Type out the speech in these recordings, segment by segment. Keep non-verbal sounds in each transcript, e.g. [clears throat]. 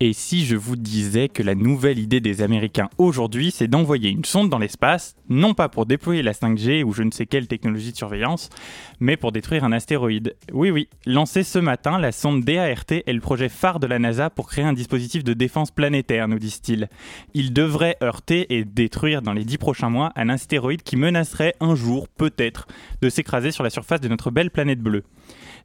Et si je vous disais que la nouvelle idée des Américains aujourd'hui, c'est d'envoyer une sonde dans l'espace, non pas pour déployer la 5G ou je ne sais quelle technologie de surveillance, mais pour détruire un astéroïde. Oui, oui, lancé ce matin, la sonde DART est le projet phare de la NASA pour créer un dispositif de défense planétaire, nous disent-ils. Il devrait heurter et détruire dans les dix prochains mois un astéroïde qui menacerait un jour, peut-être, de s'écraser sur la surface de notre belle planète bleue.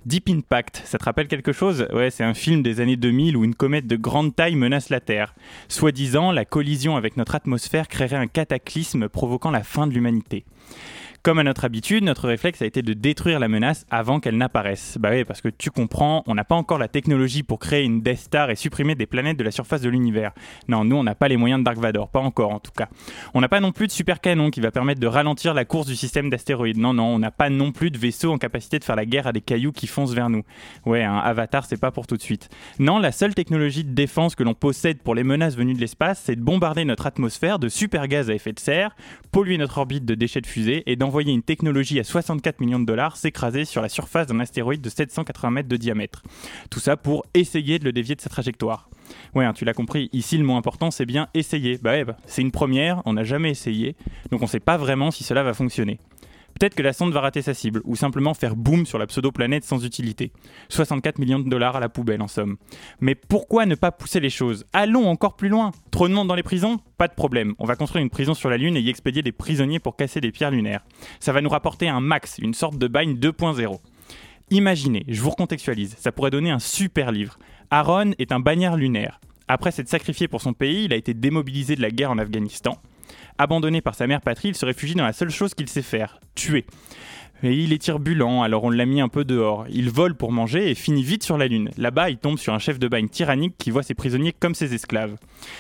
Deep Impact, ça te rappelle quelque chose? Ouais, c'est un film des années 2000 où une comète de grande taille menace la Terre. Soi-disant, la collision avec notre atmosphère créerait un cataclysme provoquant la fin de l'humanité. Comme à notre habitude, notre réflexe a été de détruire la menace avant qu'elle n'apparaisse. Bah oui, parce que tu comprends, on n'a pas encore la technologie pour créer une Death Star et supprimer des planètes de la surface de l'univers. Non, nous on n'a pas les moyens de Dark Vador, pas encore en tout cas. On n'a pas non plus de super canon qui va permettre de ralentir la course du système d'astéroïdes. Non, non, on n'a pas non plus de vaisseau en capacité de faire la guerre à des cailloux qui foncent vers nous. Ouais, un Avatar, c'est pas pour tout de suite. Non, la seule technologie de défense que l'on possède pour les menaces venues de l'espace, c'est de bombarder notre atmosphère de super gaz à effet de serre, polluer notre orbite de déchets de fusée et d'envoyer une technologie à 64 millions de dollars s'écraser sur la surface d'un astéroïde de 780 mètres de diamètre. Tout ça pour essayer de le dévier de sa trajectoire. Ouais, hein, tu l'as compris, ici le mot important c'est bien essayer. Bah bah, c'est une première, on n'a jamais essayé, donc on ne sait pas vraiment si cela va fonctionner. Peut-être que la sonde va rater sa cible, ou simplement faire boum sur la pseudo-planète sans utilité. 64 millions de dollars à la poubelle en somme. Mais pourquoi ne pas pousser les choses? Allons encore plus loin Trop de dans les prisons? Pas de problème, on va construire une prison sur la Lune et y expédier des prisonniers pour casser des pierres lunaires. Ça va nous rapporter un max, une sorte de bagne 2.0. Imaginez, je vous recontextualise, ça pourrait donner un super livre. Aaron est un bagnard lunaire. Après s'être sacrifié pour son pays, il a été démobilisé de la guerre en Afghanistan. Abandonné par sa mère patrie, il se réfugie dans la seule chose qu'il sait faire, tuer. Et il est turbulent, alors on l'a mis un peu dehors. Il vole pour manger et finit vite sur la Lune. Là-bas, il tombe sur un chef de bagne tyrannique qui voit ses prisonniers comme ses esclaves.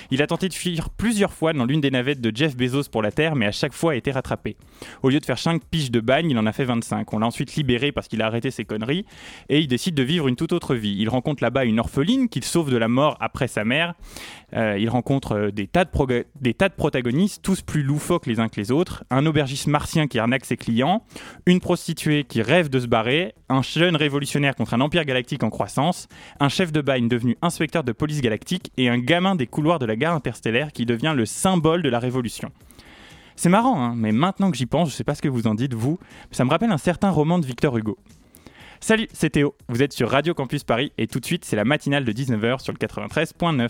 Il a tenté de fuir plusieurs fois dans l'une des navettes de Jeff Bezos pour la Terre, mais à chaque fois a été rattrapé. Au lieu de faire 5 piges de bagne, il en a fait 25. On l'a ensuite libéré parce qu'il a arrêté ses conneries, et il décide de vivre une toute autre vie. Il rencontre là-bas une orpheline qu'il sauve de la mort après sa mère. Euh, il rencontre euh, des tas, de protagonistes, tous plus loufoques les uns que les autres. Un aubergiste martien qui arnaque ses clients, une prostituée qui rêve de se barrer, un jeune révolutionnaire contre un empire galactique en croissance, un chef de bagne devenu inspecteur de police galactique et un gamin des couloirs de la gare interstellaire qui devient le symbole de la révolution. C'est marrant, hein, mais maintenant que j'y pense, je sais pas ce que vous en dites, vous, ça me rappelle un certain roman de Victor Hugo. Salut, c'est Théo, vous êtes sur Radio Campus Paris et tout de suite c'est la matinale de 19h sur le 93.9.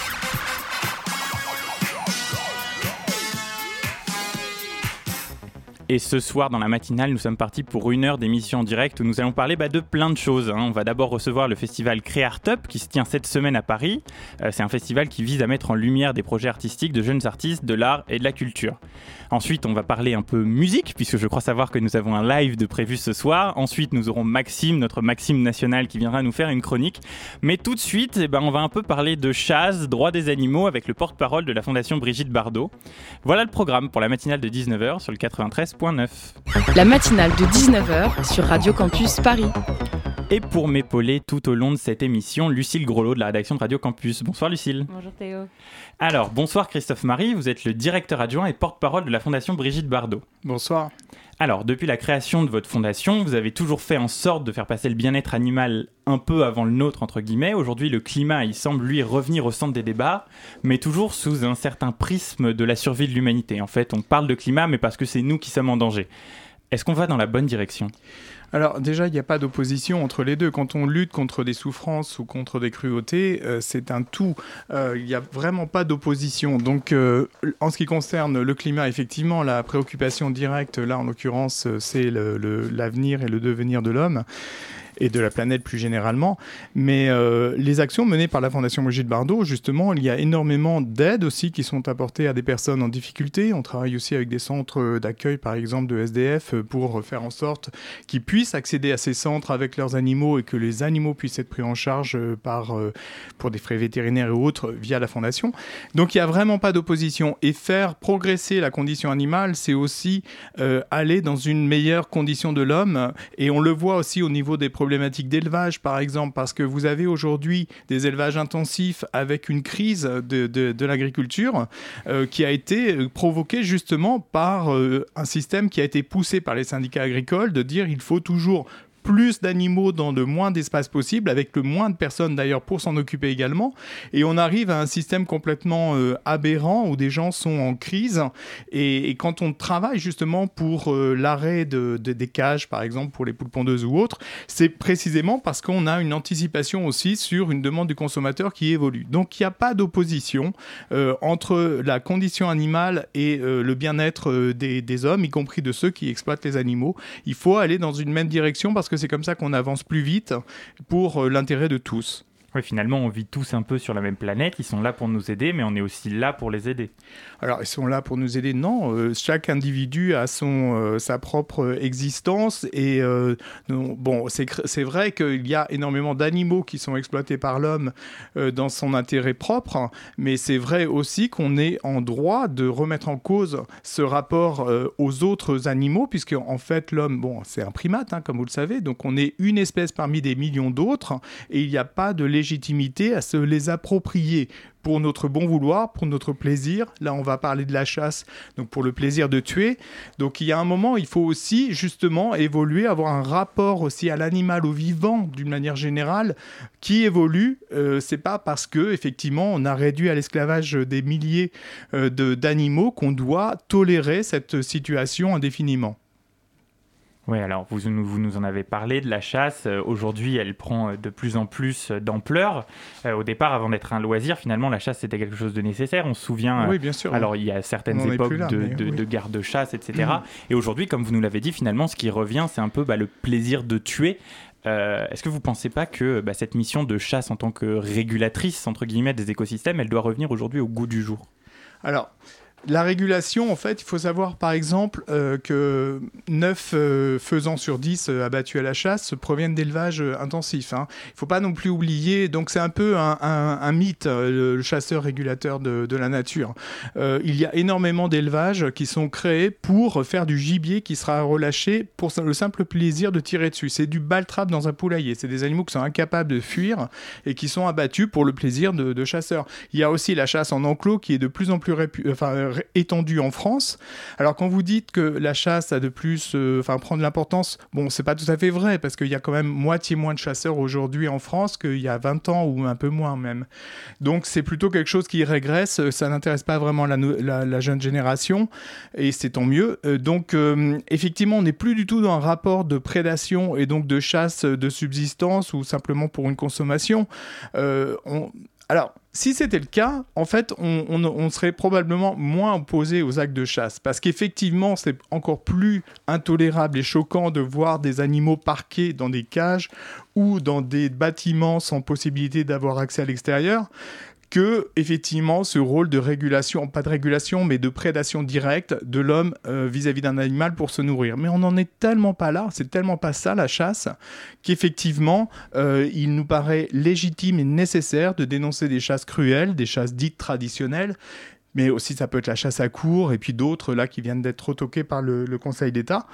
Et ce soir, dans la matinale, nous sommes partis pour une heure d'émission en direct où nous allons parler bah, de plein de choses. Hein. On va d'abord recevoir le festival Créartup qui se tient cette semaine à Paris. Euh, c'est un festival qui vise à mettre en lumière des projets artistiques de jeunes artistes, de l'art et de la culture. Ensuite, on va parler un peu musique, puisque je crois savoir que nous avons un live de prévu ce soir. Ensuite, nous aurons Maxime, notre Maxime national, qui viendra nous faire une chronique. Mais tout de suite, eh ben, on va un peu parler de chasse, droit des animaux, avec le porte-parole de la Fondation Brigitte Bardot. Voilà le programme pour la matinale de 19h sur le 93.9. La matinale de 19h sur Radio Campus Paris. Et pour m'épauler tout au long de cette émission, Lucille Grolot de la rédaction de Radio Campus. Bonsoir Lucille. Bonjour Théo. Alors, bonsoir Christophe Marie, vous êtes le directeur adjoint et porte-parole de la Fondation Brigitte Bardot. Bonsoir. Alors, depuis la création de votre fondation, vous avez toujours fait en sorte de faire passer le bien-être animal un peu avant le nôtre, entre guillemets. Aujourd'hui, le climat, il semble, lui, revenir au centre des débats, mais toujours sous un certain prisme de la survie de l'humanité. En fait, on parle de climat, mais parce que c'est nous qui sommes en danger. Est-ce qu'on va dans la bonne direction? Alors déjà, il n'y a pas d'opposition entre les deux. Quand on lutte contre des souffrances ou contre des cruautés, euh, c'est un tout. Euh, il n'y a vraiment pas d'opposition. Donc euh, en ce qui concerne le climat, effectivement, la préoccupation directe, là en l'occurrence, c'est l'avenir et le devenir de l'homme. Et de la planète plus généralement. Mais euh, les actions menées par la Fondation Brigitte Bardot, justement, il y a énormément d'aides aussi qui sont apportées à des personnes en difficulté. On travaille aussi avec des centres d'accueil, par exemple, de SDF, pour faire en sorte qu'ils puissent accéder à ces centres avec leurs animaux et que les animaux puissent être pris en charge par, pour des frais vétérinaires et autres via la Fondation. Donc il n'y a vraiment pas d'opposition. Et faire progresser la condition animale, c'est aussi euh, aller dans une meilleure condition de l'homme. Et on le voit aussi au niveau des d'élevage, par exemple, parce que vous avez aujourd'hui des élevages intensifs avec une crise de, l'agriculture euh, qui a été euh, provoquée justement par un système qui a été poussé par les syndicats agricoles de dire il faut toujours plus d'animaux dans le moins d'espace possible, avec le moins de personnes d'ailleurs pour s'en occuper également. Et on arrive à un système complètement euh, aberrant où des gens sont en crise. Et, quand on travaille justement pour euh, l'arrêt de, des cages, par exemple pour les poules pondeuses ou autres, c'est précisément parce qu'on a une anticipation aussi sur une demande du consommateur qui évolue. Donc il n'y a pas d'opposition euh, entre la condition animale et le bien-être des, hommes, y compris de ceux qui exploitent les animaux. Il faut aller dans une même direction parce que c'est comme ça qu'on avance plus vite pour euh, l'intérêt de tous. Oui, finalement, on vit tous un peu sur la même planète. Ils sont là pour nous aider, mais on est aussi là pour les aider. Alors, ils sont là pour nous aider Non, euh, chaque individu a son, euh, sa propre existence. Et euh, bon, c'est vrai qu'il y a énormément d'animaux qui sont exploités par l'homme dans son intérêt propre, mais c'est vrai aussi qu'on est en droit de remettre en cause ce rapport aux autres animaux, puisque en fait, l'homme, bon, c'est un primate, hein, comme vous le savez, donc on est une espèce parmi des millions d'autres, et il n'y a pas de à se les approprier pour notre bon vouloir, pour notre plaisir. Là, on va parler de la chasse, donc pour le plaisir de tuer. Donc il y a un moment, il faut aussi justement évoluer, avoir un rapport aussi à l'animal, au vivant, d'une manière générale, qui évolue. Euh, c'est pas parce que effectivement on a réduit à l'esclavage des milliers euh, d'animaux qu'on doit tolérer cette situation indéfiniment. Oui, alors vous, vous, nous en avez parlé de la chasse. Euh, aujourd'hui, elle prend euh, de plus en plus euh, d'ampleur. au départ, avant d'être un loisir, finalement, la chasse c'était quelque chose de nécessaire. On se souvient. Oui, bien sûr. Alors, il y a certaines époques de, de, garde de chasse, etc. Mm. Et aujourd'hui, comme vous nous l'avez dit, finalement, ce qui revient, c'est un peu bah, le plaisir de tuer. Est-ce que vous ne pensez pas que bah, cette mission de chasse en tant que régulatrice entre guillemets des écosystèmes, elle doit revenir aujourd'hui au goût du jour? Alors, la régulation, en fait, il faut savoir par exemple euh, que 9 euh, faisans sur 10 euh, abattus à la chasse proviennent d'élevage intensif. Hein. Il ne faut pas non plus oublier, donc c'est un peu un, mythe, le, chasseur régulateur de, la nature. il y a énormément d'élevages qui sont créés pour faire du gibier qui sera relâché pour le simple plaisir de tirer dessus. C'est du baltrap dans un poulailler. C'est des animaux qui sont incapables de fuir et qui sont abattus pour le plaisir de, chasseurs. Il y a aussi la chasse en enclos qui est de plus en plus enfin, étendue en France. Alors quand vous dites que la chasse a de plus, euh, enfin prend de l'importance, bon c'est pas tout à fait vrai parce qu'il y a quand même moitié moins de chasseurs aujourd'hui en France qu'il y a 20 ans ou un peu moins même. Donc c'est plutôt quelque chose qui régresse, ça n'intéresse pas vraiment la, jeune génération et c'est tant mieux. Euh, donc euh, effectivement on n'est plus du tout dans un rapport de prédation et donc de chasse de subsistance ou simplement pour une consommation. on, alors, si c'était le cas, en fait, on, serait probablement moins opposé aux actes de chasse. Parce qu'effectivement, c'est encore plus intolérable et choquant de voir des animaux parqués dans des cages ou dans des bâtiments sans possibilité d'avoir accès à l'extérieur que effectivement ce rôle de régulation, pas de régulation, mais de prédation directe de l'homme euh, vis-à-vis d'un animal pour se nourrir. Mais on n'en est tellement pas là, c'est tellement pas ça la chasse, qu'effectivement euh, il nous paraît légitime et nécessaire de dénoncer des chasses cruelles, des chasses dites traditionnelles, mais aussi ça peut être la chasse à cours et puis d'autres là qui viennent d'être retoqués par le, Conseil d'État.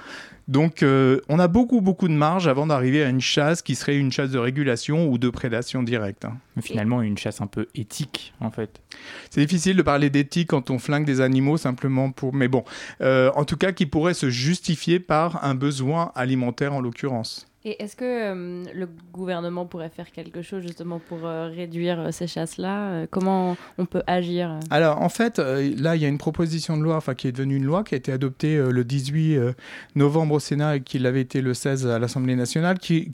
Donc euh, on a beaucoup beaucoup de marge avant d'arriver à une chasse qui serait une chasse de régulation ou de prédation directe. Hein. Finalement une chasse un peu éthique en fait. C'est difficile de parler d'éthique quand on flingue des animaux simplement pour... Mais bon, euh, en tout cas qui pourrait se justifier par un besoin alimentaire en l'occurrence. Et est-ce que euh, le gouvernement pourrait faire quelque chose justement pour euh, réduire euh, ces chasses-là? Comment on peut agir? Alors en fait, là il y a une proposition de loi, enfin qui est devenue une loi, qui a été adoptée le 18 novembre au Sénat et qui l'avait été le 16 à l'Assemblée nationale, qui,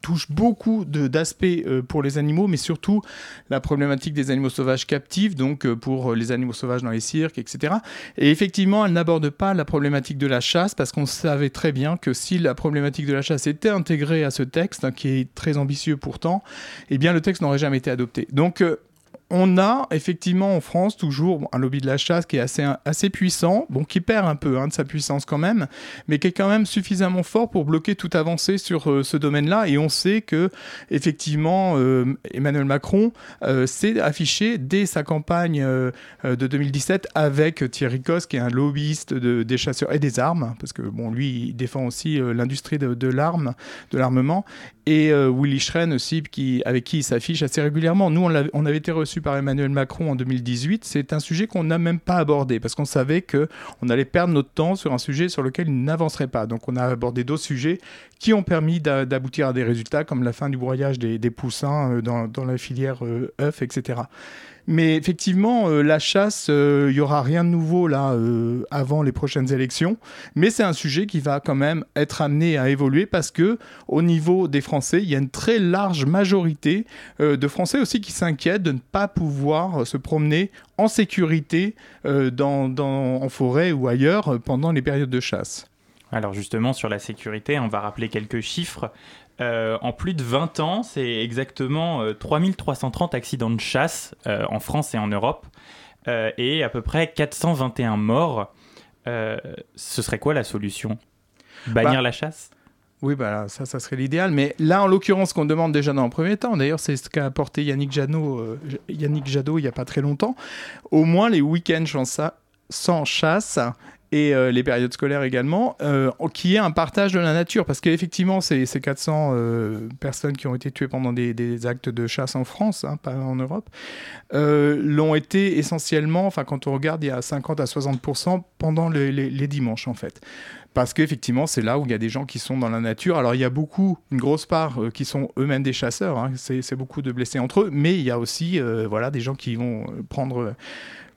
touche beaucoup d'aspects pour les animaux, mais surtout la problématique des animaux sauvages captifs, donc pour les animaux sauvages dans les cirques, etc. Et effectivement, elle n'aborde pas la problématique de la chasse, parce qu'on savait très bien que si la problématique de la chasse était intégrée à ce texte, hein, qui est très ambitieux pourtant, eh bien le texte n'aurait jamais été adopté. Donc euh, on a effectivement en France toujours un lobby de la chasse qui est assez, assez puissant, bon, qui perd un peu hein, de sa puissance quand même, mais qui est quand même suffisamment fort pour bloquer toute avancée sur euh, ce domaine-là. Et on sait que effectivement euh, Emmanuel Macron euh, s'est affiché dès sa campagne de 2017 avec Thierry Cos, qui est un lobbyiste des chasseurs et des armes, parce que bon, lui, il défend aussi l'industrie de, de l'arme, de l'armement, et Willy Schren aussi, qui, avec qui il s'affiche assez régulièrement. Nous, on, on avait été reçus par Emmanuel Macron en 2018, c'est un sujet qu'on n'a même pas abordé parce qu'on savait qu'on allait perdre notre temps sur un sujet sur lequel il n'avancerait pas. Donc on a abordé d'autres sujets qui ont permis d'aboutir à des résultats comme la fin du broyage des, poussins euh, dans, dans, la filière euh, œufs, etc. Mais effectivement, euh, la chasse, il euh, n'y aura rien de nouveau là euh, avant les prochaines élections. Mais c'est un sujet qui va quand même être amené à évoluer parce que au niveau des Français, il y a une très large majorité de Français aussi qui s'inquiètent de ne pas pouvoir se promener en sécurité en forêt ou ailleurs pendant les périodes de chasse. Alors justement, sur la sécurité, on va rappeler quelques chiffres. Euh, en plus de 20 ans, c'est exactement 3330 euh, accidents de chasse euh, en France et en Europe, et à peu près 421 morts. ce serait quoi la solution? Bannir bah, la chasse? oui, bah, ça, ça serait l'idéal. Mais là, en l'occurrence, ce qu'on demande déjà dans le premier temps, d'ailleurs, c'est ce qu'a apporté Yannick Jadot, Yannick Jadot il n'y a pas très longtemps, au moins les week-ends sans chasse et euh, les périodes scolaires également, euh, qui est un partage de la nature. Parce qu'effectivement, ces, ces 400 euh, personnes qui ont été tuées pendant des, actes de chasse en France, hein, pas en Europe, l'ont été essentiellement, enfin quand on regarde, il y a 50 à 60% pendant les, dimanches en fait parce qu'effectivement, c'est là où il y a des gens qui sont dans la nature. Alors, il y a beaucoup, une grosse part, qui sont eux-mêmes des chasseurs. Hein. C'est beaucoup de blessés entre eux, mais il y a aussi, voilà, des gens qui vont prendre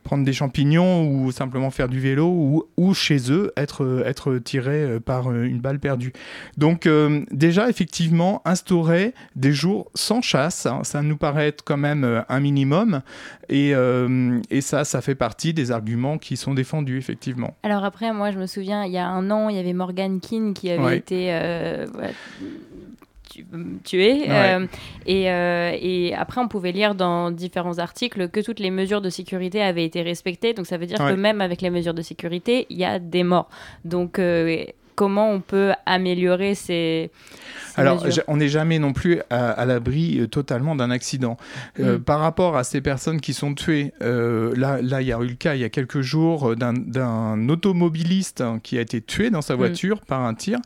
prendre des champignons ou simplement faire du vélo ou, ou chez eux être, être tiré euh, par euh, une balle perdue. Donc euh, déjà effectivement instaurer des jours sans chasse, hein, ça nous paraît être quand même un minimum et, et, ça ça fait partie des arguments qui sont défendus effectivement. Alors après moi je me souviens il y a un an il y avait Morgan Keane qui avait été. Euh, et, euh, et, après, on pouvait lire dans différents articles que toutes les mesures de sécurité avaient été respectées. Donc ça veut dire que même avec les mesures de sécurité, il y a des morts. Donc euh, comment on peut améliorer ces, alors, on n'est jamais non plus à, l'abri euh, totalement d'un accident. Euh, mm. Par rapport à ces personnes qui sont tuées, euh, là, là, il y a eu le cas il y a quelques jours d'un automobiliste hein, qui a été tué dans sa mm. voiture par un tir.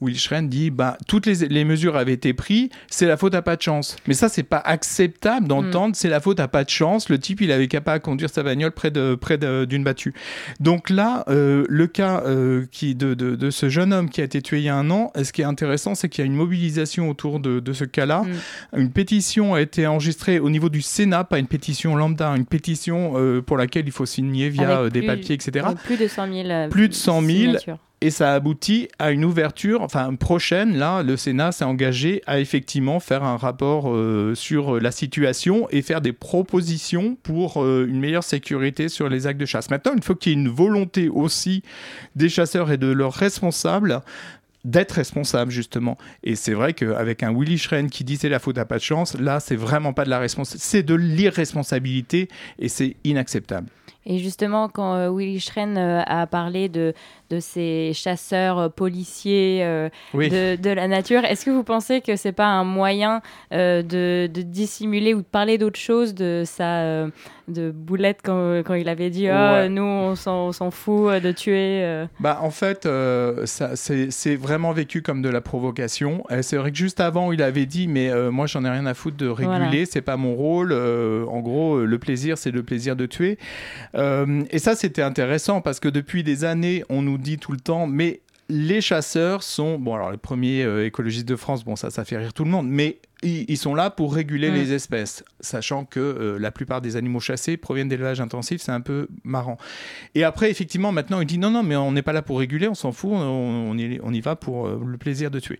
Will Schren dit bah, toutes les, mesures avaient été prises, c'est la faute à pas de chance. Mais ça, c'est pas acceptable d'entendre mm. c'est la faute à pas de chance. Le type, il avait capable de conduire sa bagnole près d'une près battue. Donc là, le cas qui, de, de, de, ce jeune homme qui a été tué il y a un an, ce qui est intéressant, c'est qu'il y a une mobilisation autour de, ce cas-là. Mm. Une pétition a été enregistrée au niveau du Sénat, pas une pétition lambda, une pétition euh, pour laquelle il faut signer via euh, des papiers, etc. Plus de 100 000. Euh, plus de 100 000 et ça aboutit à une ouverture, enfin prochaine, là, le Sénat s'est engagé à effectivement faire un rapport sur la situation et faire des propositions pour une meilleure sécurité sur les actes de chasse. Maintenant, il faut qu'il y ait une volonté aussi des chasseurs et de leurs responsables d'être responsable justement. Et c'est vrai qu'avec un Willy Schren qui disait la faute à pas de chance, là c'est vraiment pas de la responsabilité, c'est de l'irresponsabilité et c'est inacceptable. Et justement, quand euh, Willy Schren euh, a parlé de, de ces chasseurs euh, policiers de, de, la nature, est-ce que vous pensez que c'est pas un moyen de, de, dissimuler ou de parler d'autre chose de sa de boulette quand, quand il avait dit oh, nous on s'en fout de tuer bah en fait c'est vraiment vécu comme de la provocation. C'est vrai que juste avant il avait dit mais moi j'en ai rien à foutre de réguler c'est pas mon rôle en gros le plaisir c'est le plaisir de tuer euh, et ça, c'était intéressant parce que depuis des années, on nous dit tout le temps, mais les chasseurs sont, bon alors les premiers euh, écologistes de France, bon ça, ça fait rire tout le monde, mais ils, sont là pour réguler les espèces, sachant que euh, la plupart des animaux chassés proviennent d'élevage intensif, c'est un peu marrant. Et après, effectivement, maintenant, il dit non, non, mais on n'est pas là pour réguler, on s'en fout, on, y, va pour euh, le plaisir de tuer.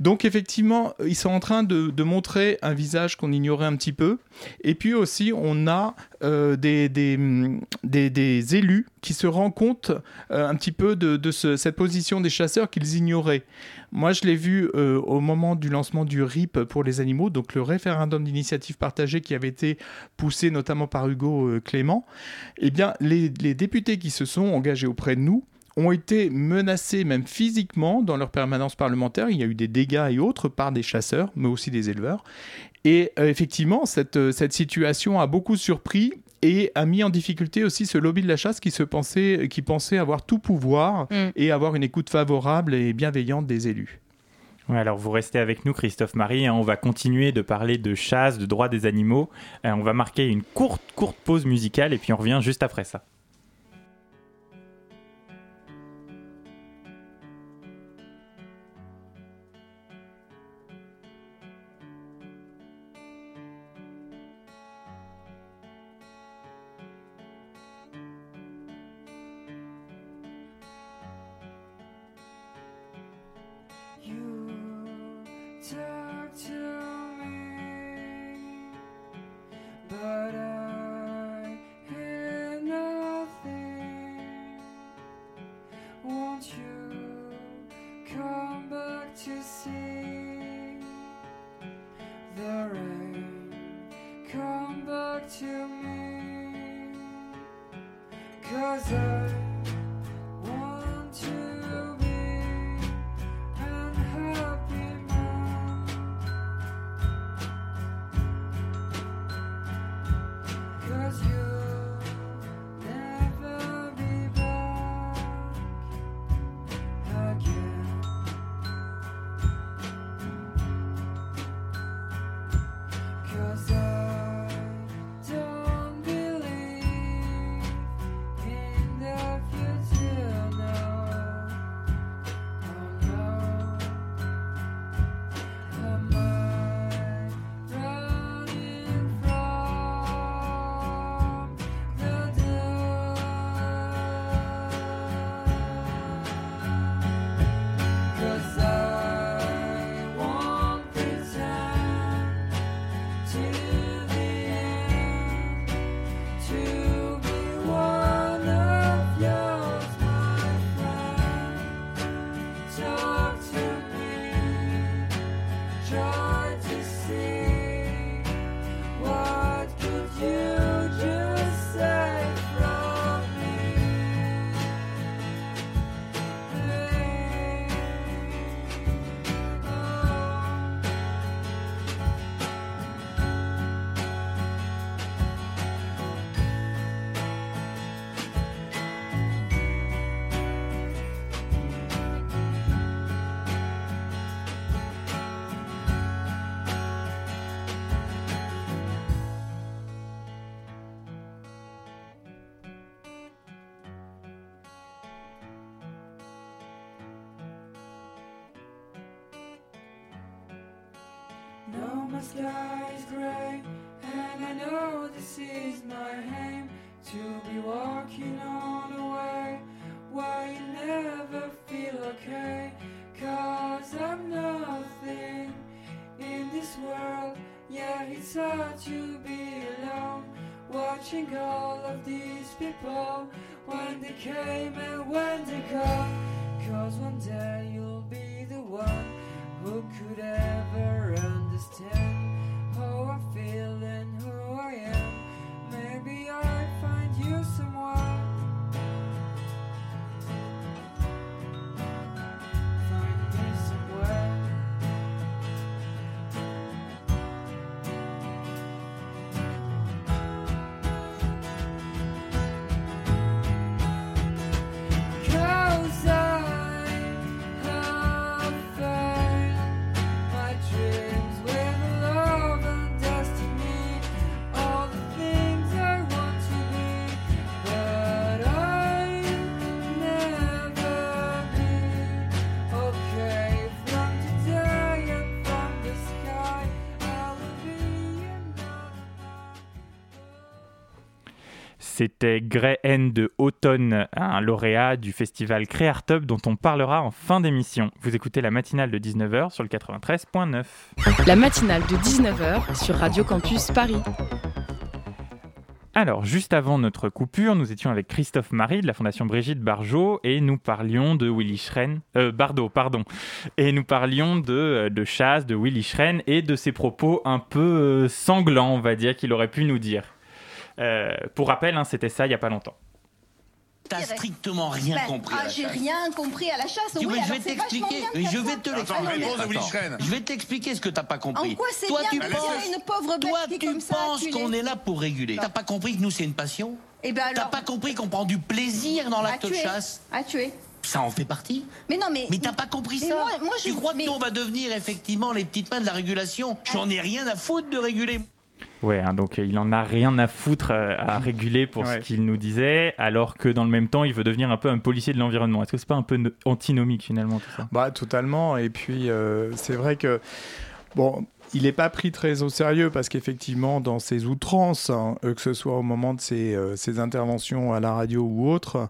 Donc, effectivement, ils sont en train de, montrer un visage qu'on ignorait un petit peu. Et puis aussi, on a euh, des, des, élus qui se rendent compte un petit peu de, cette position des chasseurs qu'ils ignoraient. Moi, je l'ai vu au moment du lancement du RIP pour les animaux, donc le référendum d'initiative partagée qui avait été poussé notamment par Hugo euh, Clément, eh bien, les, députés qui se sont engagés auprès de nous ont été menacés même physiquement dans leur permanence parlementaire. Il y a eu des dégâts et autres par des chasseurs, mais aussi des éleveurs. Et euh, effectivement, euh, cette situation a beaucoup surpris et a mis en difficulté aussi ce lobby de la chasse qui, se pensait, qui pensait avoir tout pouvoir mm. et avoir une écoute favorable et bienveillante des élus alors vous restez avec nous, Christophe Marie. Hein. on va continuer de parler de chasse, de droits des animaux. Euh, on va marquer une courte, courte pause musicale et puis on revient juste après ça. People when they came and when they go. Cause one day you'll be the one who could ever understand C'était Grey N de Automne, un lauréat du festival Créartub dont on parlera en fin d'émission. Vous écoutez la matinale de 19h sur le 93.9. La matinale de 19h sur Radio Campus Paris. Alors, juste avant notre coupure, nous étions avec Christophe Marie de la Fondation Brigitte Barjot et nous parlions de Willy Schren, euh, Bardot, pardon, et nous parlions de, euh, de chasse, de Willy Schren et de ses propos un peu euh, sanglants, on va dire, qu'il aurait pu nous dire. Euh, pour rappel, hein, c'était ça il n'y a pas longtemps. T'as strictement rien Ben, compris ah, j'ai rien compris à la chasse. Tu oui, veux, je vais t'expliquer, que je vais te l'expliquer. de. Je vais t'expliquer ce que t'as pas compris. En quoi c'est Toi, bien tu de penses, une pauvre bête toi, qui tu penses qu'on est là pour réguler. T'as pas compris que nous, c'est une passion Eh ben T'as pas compris qu'on prend du plaisir dans l'acte de tuer. chasse À tuer. Ça en fait partie Mais non, mais. mais t'as pas compris Mais ça moi- moi, Tu crois que mais- nous, on va devenir effectivement les petites mains de la régulation J'en ai rien à foutre de réguler. Ouais, hein, donc il en a rien à foutre euh, à réguler pour ce qu'il nous disait, alors que dans le même temps, il veut devenir un peu un policier de l'environnement. Est-ce que c'est pas un peu no- antinomique finalement tout ça? Bah, totalement. Et puis, euh, c'est vrai que, bon, il n'est pas pris très au sérieux parce qu'effectivement, dans ses outrances, hein, euh, que ce soit au moment de ses, euh, interventions à la radio ou autre,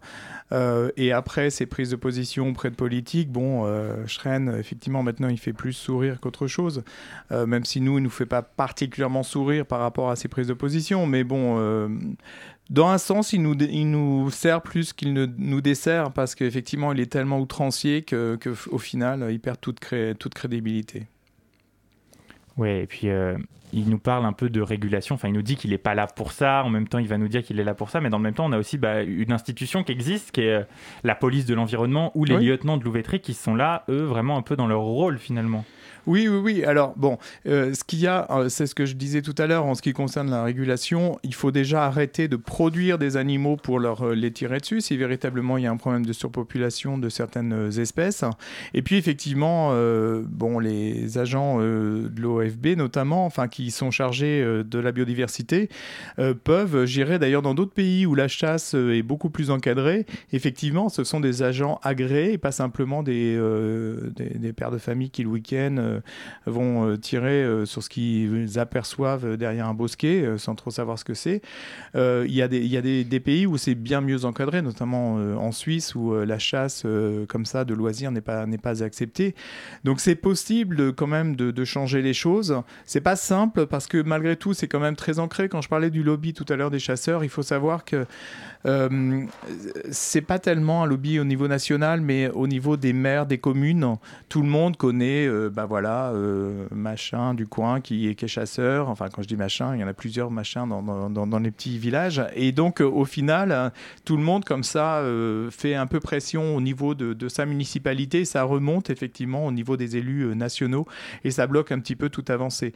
euh, et après ses prises de position auprès de politiques, bon, euh, Schren, effectivement, maintenant, il fait plus sourire qu'autre chose, même si nous, il ne nous fait pas particulièrement sourire par rapport à ses prises de position, mais bon. dans un sens, il nous, sert plus qu'il ne nous dessert parce qu'effectivement, il est tellement outrancier que, que, au final, il perd toute crédibilité. Ouais, et puis euh, il nous parle un peu de régulation. Enfin, il nous dit qu'il n'est pas là pour ça. En même temps, il va nous dire qu'il est là pour ça. Mais dans le même temps, on a aussi bah, une institution qui existe, qui est euh, la police de l'environnement ou les Oui. lieutenants de Louvétrie qui sont là, eux, vraiment un peu dans leur rôle finalement. Oui, oui, oui. Alors, bon, euh, ce qu'il y a, euh, c'est ce que je disais tout à l'heure en ce qui concerne la régulation. Il faut déjà arrêter de produire des animaux pour leur, euh, les tirer dessus si véritablement il y a un problème de surpopulation de certaines euh, espèces. Et puis, effectivement, bon, les agents de l'OFB, notamment, enfin, qui sont chargés de la biodiversité, peuvent, j'irais d'ailleurs dans d'autres pays où la chasse est beaucoup plus encadrée, effectivement, ce sont des agents agréés et pas simplement des, des, des pères de famille qui, le week-end, euh, vont euh, tirer euh, sur ce qu'ils aperçoivent derrière un bosquet sans trop savoir ce que c'est. Il y a, des, pays où c'est bien mieux encadré, notamment en Suisse où la chasse comme ça de loisirs n'est pas, acceptée. Donc c'est possible quand même de, changer les choses. C'est pas simple parce que malgré tout c'est quand même très ancré. Quand je parlais du lobby tout à l'heure des chasseurs, il faut savoir que euh, c'est pas tellement un lobby au niveau national, mais au niveau des maires, des communes. Tout le monde connaît, bah voilà, euh, machin du coin qui est, chasseur. Enfin, quand je dis machin, il y en a plusieurs machins dans, dans, les petits villages. Et donc, euh, au final, euh, tout le monde comme ça fait un peu pression au niveau de, de sa municipalité. Ça remonte effectivement au niveau des élus nationaux et ça bloque un petit peu toute avancée.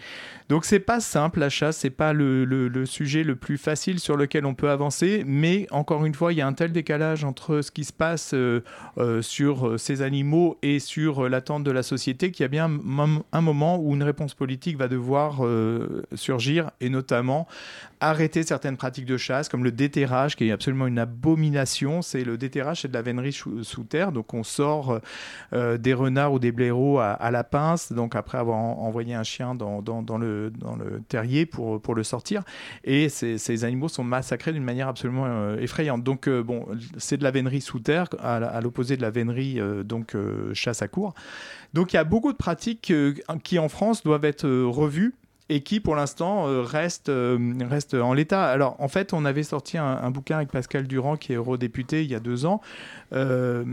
Donc, c'est pas simple la chasse, c'est pas le, le- sujet le plus facile sur lequel on peut avancer, mais encore une fois, il y a un tel décalage entre ce qui se passe sur ces animaux et sur l'attente de la société qu'il y a bien un moment où une réponse politique va devoir euh, surgir et notamment arrêter certaines pratiques de chasse comme le déterrage qui est absolument une abomination. C'est le déterrage, c'est de la vénerie sous terre. Donc on sort euh, des renards ou des blaireaux à, la pince, donc après avoir en- envoyé un chien dans, le, dans le terrier pour, pour le sortir. Et ces, animaux sont massacrés d'une manière absolument euh, effrayante. Donc bon, c'est de la vénerie sous terre à, l'opposé de la vénerie donc chasse à court. Donc il y a beaucoup de pratiques qui en France doivent être euh, revues et qui pour l'instant euh, restent, euh, en l'état. Alors en fait on avait sorti un bouquin avec Pascal Durand qui est eurodéputé il y a deux ans euh,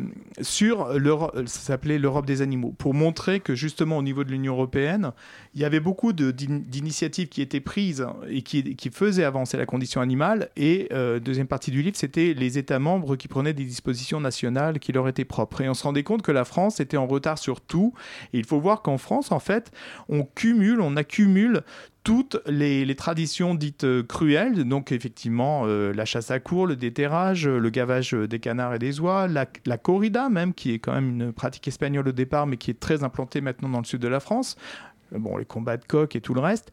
sur l'Europe, s'appelait l'Europe des animaux, pour montrer que justement au niveau de l'Union européenne, il y avait beaucoup d'initiatives qui étaient prises et qui, qui faisaient avancer la condition animale. Et euh, deuxième partie du livre, c'était les États membres qui prenaient des dispositions nationales qui leur étaient propres. Et on se rendait compte que la France était en retard sur tout. Et il faut voir qu'en France, en fait, on cumule, on accumule toutes les, traditions dites euh, cruelles, donc effectivement euh, la chasse à court, le déterrage, euh, le gavage des canards et des oies, la, la corrida même, qui est quand même une pratique espagnole au départ, mais qui est très implantée maintenant dans le sud de la France. Bon, les combats de coq et tout le reste.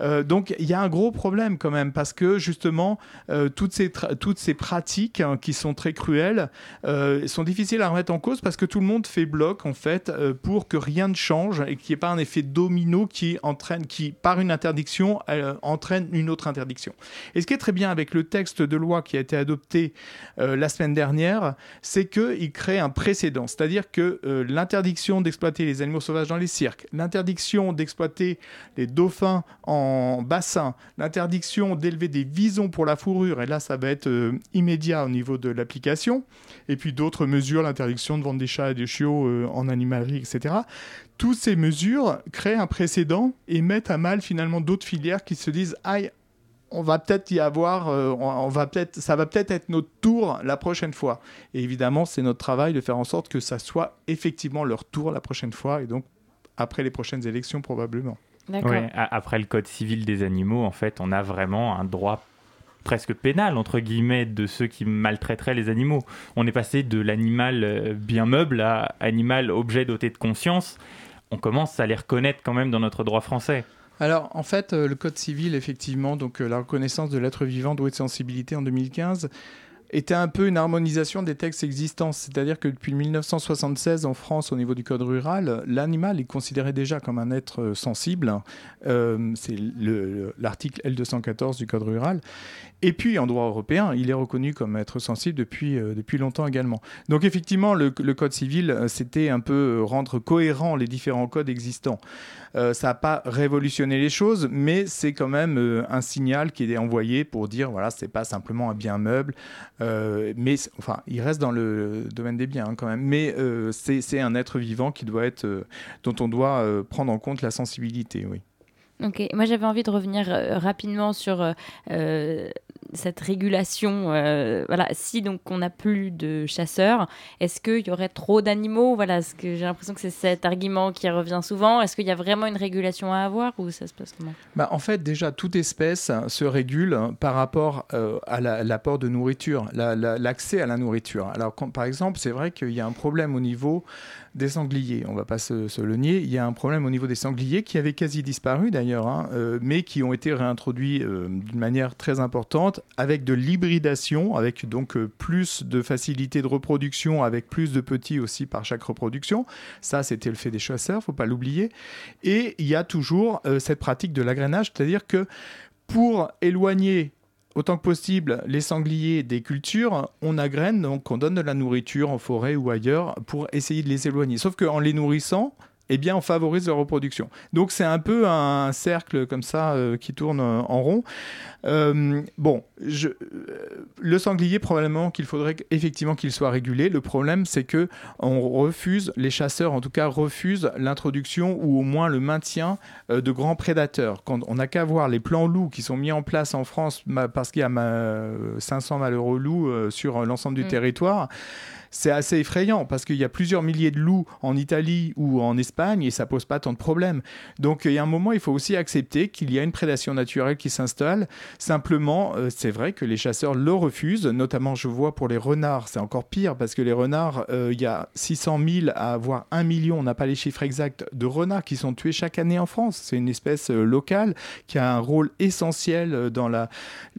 Euh, donc il y a un gros problème quand même parce que justement euh, toutes, ces toutes ces pratiques hein, qui sont très cruelles euh, sont difficiles à remettre en cause parce que tout le monde fait bloc en fait pour que rien ne change et qu'il n'y ait pas un effet domino qui entraîne, qui par une interdiction entraîne une autre interdiction. Et ce qui est très bien avec le texte de loi qui a été adopté la semaine dernière, c'est qu'il crée un précédent, c'est-à-dire que l'interdiction d'exploiter les animaux sauvages dans les cirques, l'interdiction d'exploiter les dauphins en bassin, l'interdiction d'élever des visons pour la fourrure, et là ça va être euh, immédiat au niveau de l'application, et puis d'autres mesures, l'interdiction de vendre des chats et des chiots euh, en animalerie, etc. Toutes ces mesures créent un précédent et mettent à mal finalement d'autres filières qui se disent aïe, on va peut-être y avoir, euh, on, va peut-être, ça va peut-être être notre tour la prochaine fois. Et évidemment, c'est notre travail de faire en sorte que ça soit effectivement leur tour la prochaine fois, et donc après les prochaines élections probablement. Oui, après le code civil des animaux, en fait, on a vraiment un droit presque pénal, entre guillemets, de ceux qui maltraiteraient les animaux. On est passé de l'animal euh, bien meuble à animal objet doté de conscience. On commence à les reconnaître quand même dans notre droit français. Alors, en fait, euh, le Code civil, effectivement, donc euh, la reconnaissance de l'être vivant doué de sensibilité en 2015, était un peu une harmonisation des textes existants. C'est-à-dire que depuis 1976, en France, au niveau du code rural, l'animal est considéré déjà comme un être euh, sensible. Euh, c'est l'article L214 du code rural. Et puis, en droit européen, il est reconnu comme être sensible depuis, euh, depuis longtemps également. Donc, effectivement, le, code civil, c'était un peu rendre cohérent les différents codes existants. Ça n'a pas révolutionné les choses, mais c'est quand même un signal qui est envoyé pour dire, voilà, c'est pas simplement un bien meuble, euh, mais enfin, il reste dans le domaine des biens hein, quand même. Mais euh, c'est un être vivant qui doit être, euh, dont on doit prendre en compte la sensibilité, oui. Ok, moi j'avais envie de revenir rapidement sur cette régulation, euh, voilà, si donc on n'a plus de chasseurs, est-ce qu'il y aurait trop d'animaux? Voilà, ce que j'ai l'impression que c'est cet argument qui revient souvent. Est-ce qu'il y a vraiment une régulation à avoir ou ça se passe comment? Bah, En fait, déjà, toute espèce se régule par rapport euh, à l'apport de nourriture, l'accès à la nourriture. Alors, par exemple, c'est vrai qu'il y a un problème au niveau des sangliers. On va pas se, le nier. Il y a un problème au niveau des sangliers qui avaient quasi disparu d'ailleurs, hein, euh, mais qui ont été réintroduits d'une manière très importante avec de l'hybridation, avec donc euh, plus de facilité de reproduction, avec plus de petits aussi par chaque reproduction. Ça, c'était le fait des chasseurs, faut pas l'oublier. Et il y a toujours euh, cette pratique de l'agrainage, c'est-à-dire que pour éloigner autant que possible les sangliers des cultures, on agrène, donc on donne de la nourriture en forêt ou ailleurs pour essayer de les éloigner. Sauf qu'en les nourrissant, eh bien, on favorise leur reproduction. Donc, c'est un peu un cercle comme ça euh, qui tourne euh, en rond. Euh, bon, je, le sanglier, probablement qu'il faudrait effectivement qu'il soit régulé. Le problème, c'est que on refuse, les chasseurs en tout cas, refusent l'introduction ou au moins le maintien de grands prédateurs. Quand on n'a qu'à voir les plans loups qui sont mis en place en France parce qu'il y a 500 malheureux loups sur l'ensemble du mm. territoire c'est assez effrayant parce qu'il y a plusieurs milliers de loups en Italie ou en Espagne et ça pose pas tant de problèmes. Donc il y a un moment, il faut aussi accepter qu'il y a une prédation naturelle qui s'installe. Simplement, euh, c'est vrai que les chasseurs le refusent, notamment je vois pour les renards, c'est encore pire parce que les renards, euh, il y a 600 000 à voire 1 million, on n'a pas les chiffres exacts, de renards qui sont tués chaque année en France. C'est une espèce euh, locale qui a un rôle essentiel dans la,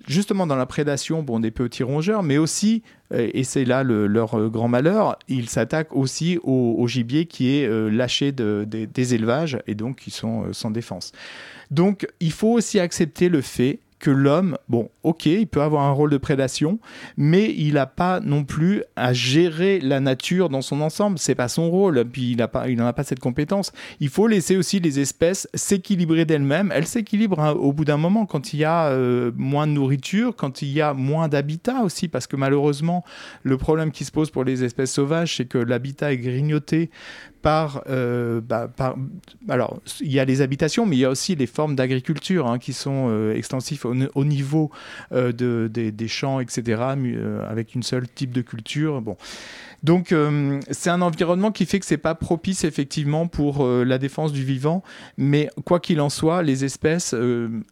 justement dans la prédation bon, des petits rongeurs, mais aussi et c'est là leur euh, grand malheur, ils s'attaquent aussi au, gibier qui est euh, lâché des élevages et donc qui sont euh, sans défense. Donc il faut aussi accepter le fait que l'homme, bon, ok, il peut avoir un rôle de prédation, mais il n'a pas non plus à gérer la nature dans son ensemble. C'est pas son rôle, puis il n'en a pas cette compétence. Il faut laisser aussi les espèces s'équilibrer d'elles-mêmes. Elles s'équilibrent hein, au bout d'un moment quand il y a euh, moins de nourriture, quand il y a moins d'habitat aussi, parce que malheureusement, le problème qui se pose pour les espèces sauvages, c'est que l'habitat est grignoté par, euh, bah, il y a les habitations, mais il y a aussi les formes d'agriculture hein, qui sont euh, extensives au, niveau euh, de, des, champs, etc., avec une seule type de culture. Donc c'est un environnement qui fait que c'est pas propice effectivement pour la défense du vivant, mais quoi qu'il en soit, les espèces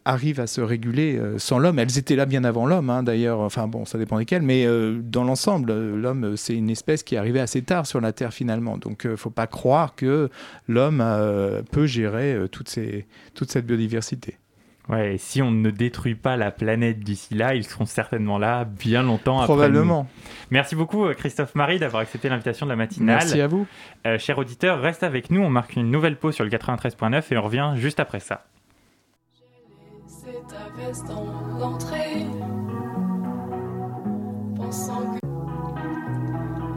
arrivent à se réguler sans l'homme. Elles étaient là bien avant l'homme, hein, d'ailleurs. Enfin bon, ça dépend desquelles, mais dans l'ensemble, l'homme c'est une espèce qui est arrivée assez tard sur la Terre finalement. Donc faut pas croire que l'homme euh, peut gérer euh, toute cette biodiversité. Ouais, et si on ne détruit pas la planète d'ici là, ils seront certainement là bien longtemps Probablement. après nous. Merci beaucoup Christophe Marie d'avoir accepté l'invitation de la matinale. Merci à vous. Euh, cher auditeur, reste avec nous, on marque une nouvelle pause sur le 93.9 et on revient juste après ça. C'est ta veste dans l'entrée. Pensant que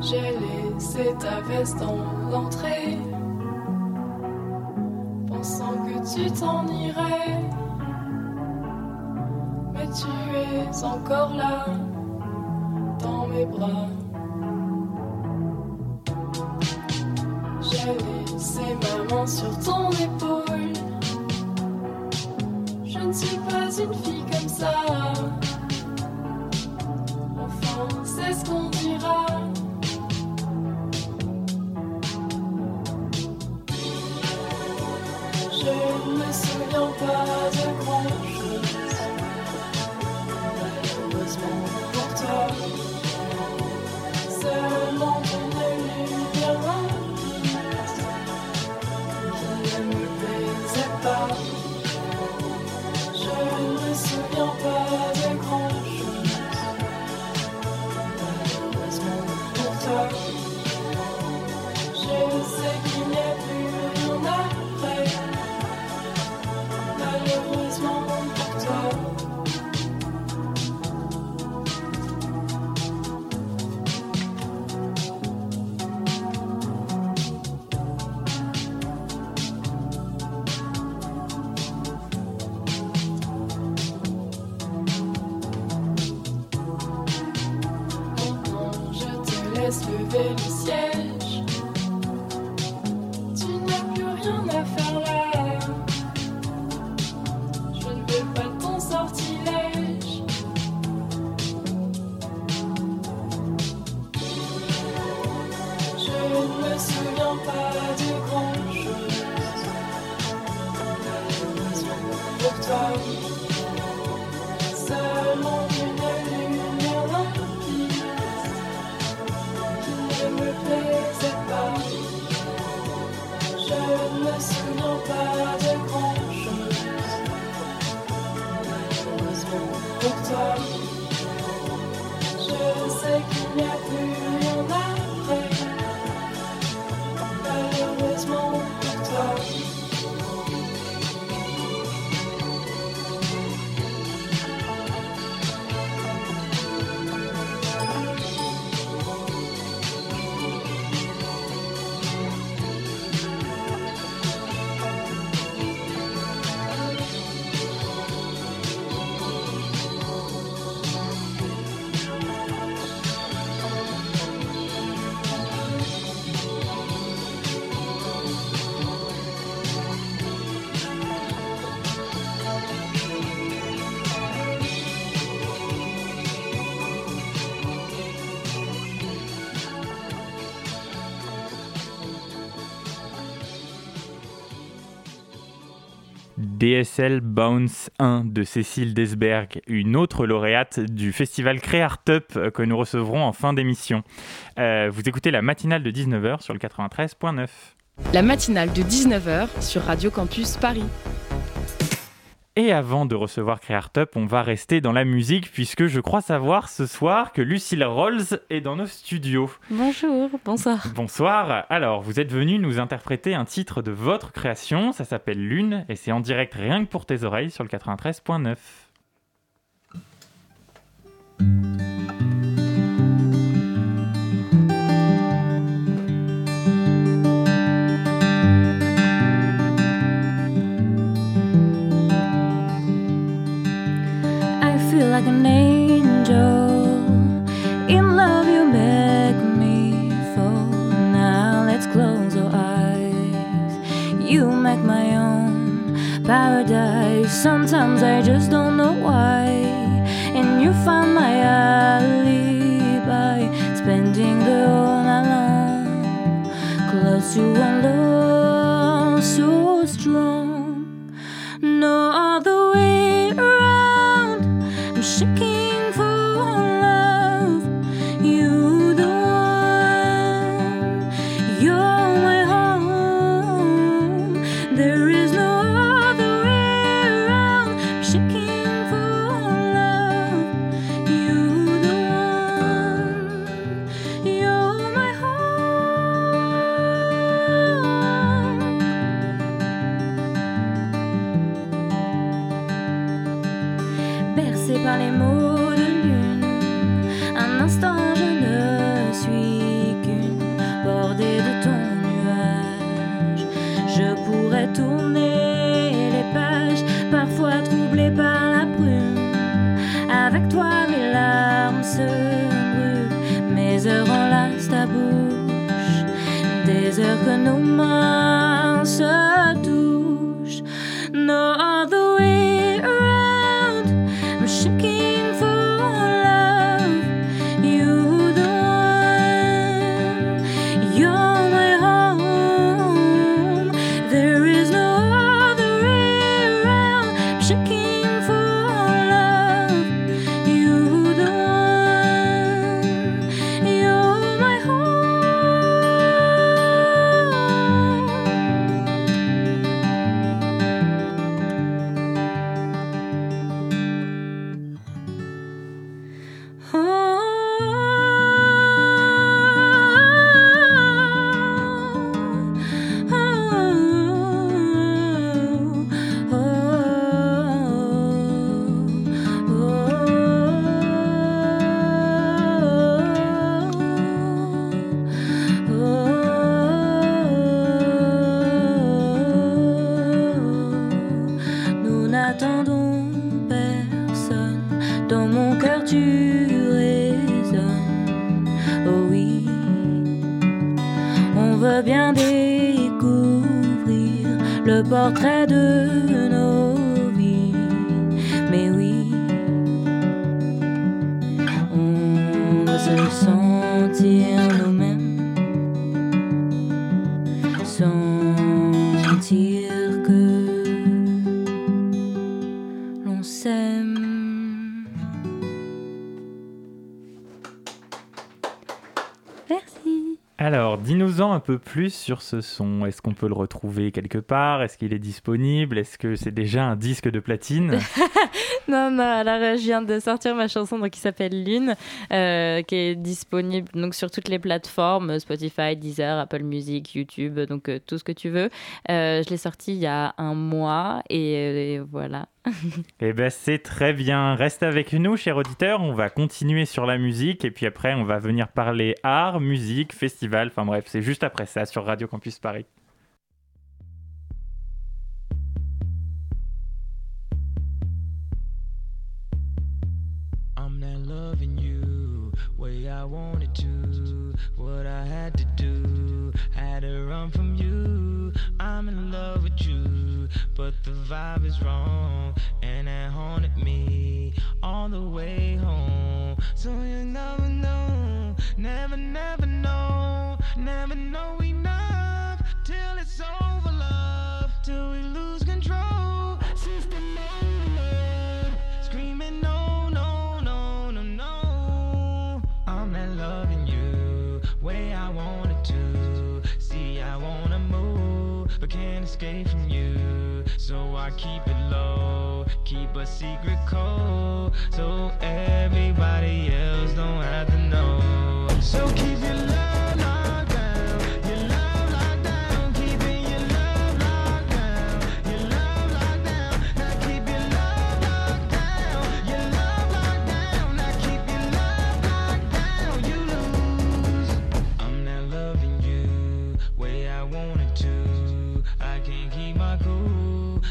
j'ai laissé ta veste dans l'entrée. Pensant que tu t'en irais. Tu es encore là, dans mes bras. J'ai laissé ma main sur ton épaule. DSL Bounce 1 de Cécile Desberg, une autre lauréate du festival Créartup euh, que nous recevrons en fin d'émission. Euh, vous écoutez la matinale de 19h sur le 93.9. La matinale de 19h sur Radio Campus Paris. Et avant de recevoir Créartup, on va rester dans la musique puisque je crois savoir ce soir que Lucille Rolls est dans nos studios. Bonjour, bonsoir. Bonsoir. Alors, vous êtes venu nous interpréter un titre de votre création, ça s'appelle Lune et c'est en direct rien que pour tes oreilles sur le 93.9. Sometimes I just don't know why. And you find my alibi. Spending the whole night long. Close to No plus sur ce son. Est-ce qu'on peut le retrouver quelque part? Est-ce qu'il est disponible? Est-ce que c'est déjà un disque de platine? [laughs] Non, non, alors euh, je viens de sortir ma chanson donc, qui s'appelle Lune, euh, qui est disponible donc, sur toutes les plateformes, Spotify, Deezer, Apple Music, YouTube, donc euh, tout ce que tu veux. Euh, je l'ai sortie il y a un mois et, et voilà. [laughs] Eh ben, c'est très bien. Reste avec nous, cher auditeur. On va continuer sur la musique et puis après, on va venir parler art, musique, festival. Enfin bref, c'est juste après ça sur Radio Campus Paris. I'm loving you way I wanted to. What I had to do, had to run from you. I'm in love with you, but the vibe is wrong, and it haunted me all the way home. So you never know, never, never know, never know enough till it's over, love, till we but can't escape from you. So I keep it low, keep a secret code, so everybody else don't have to know. So keep your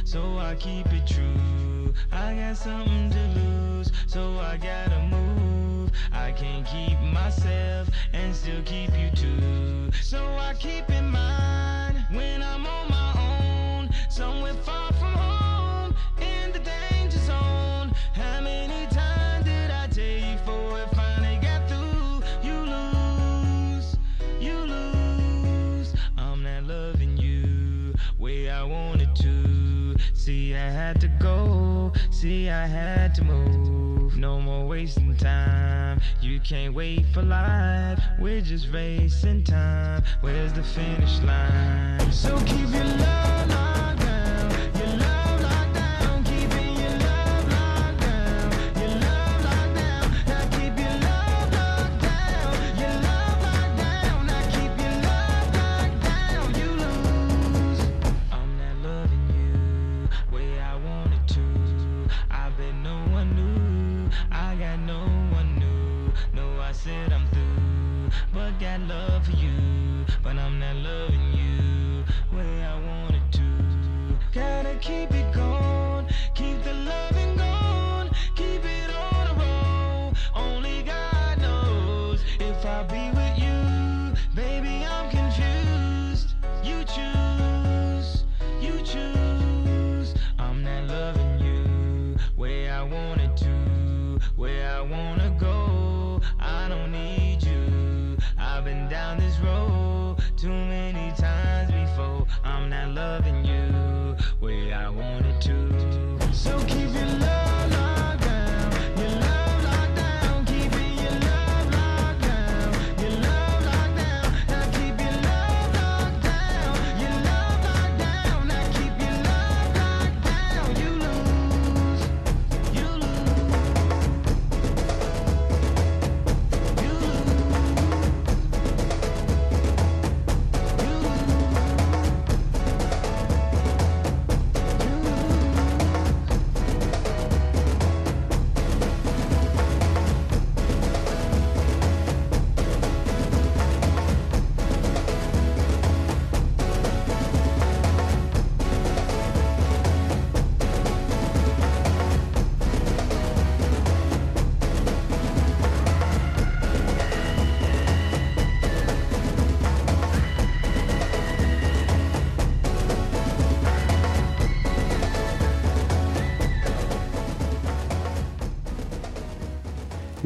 so I keep it true. I got something to lose, so I gotta move. I can't keep myself and still keep you too. So I keep in mind had to go. See, I had to move. No more wasting time. You can't wait for life. We're just racing time. Where's the finish line? So keep your love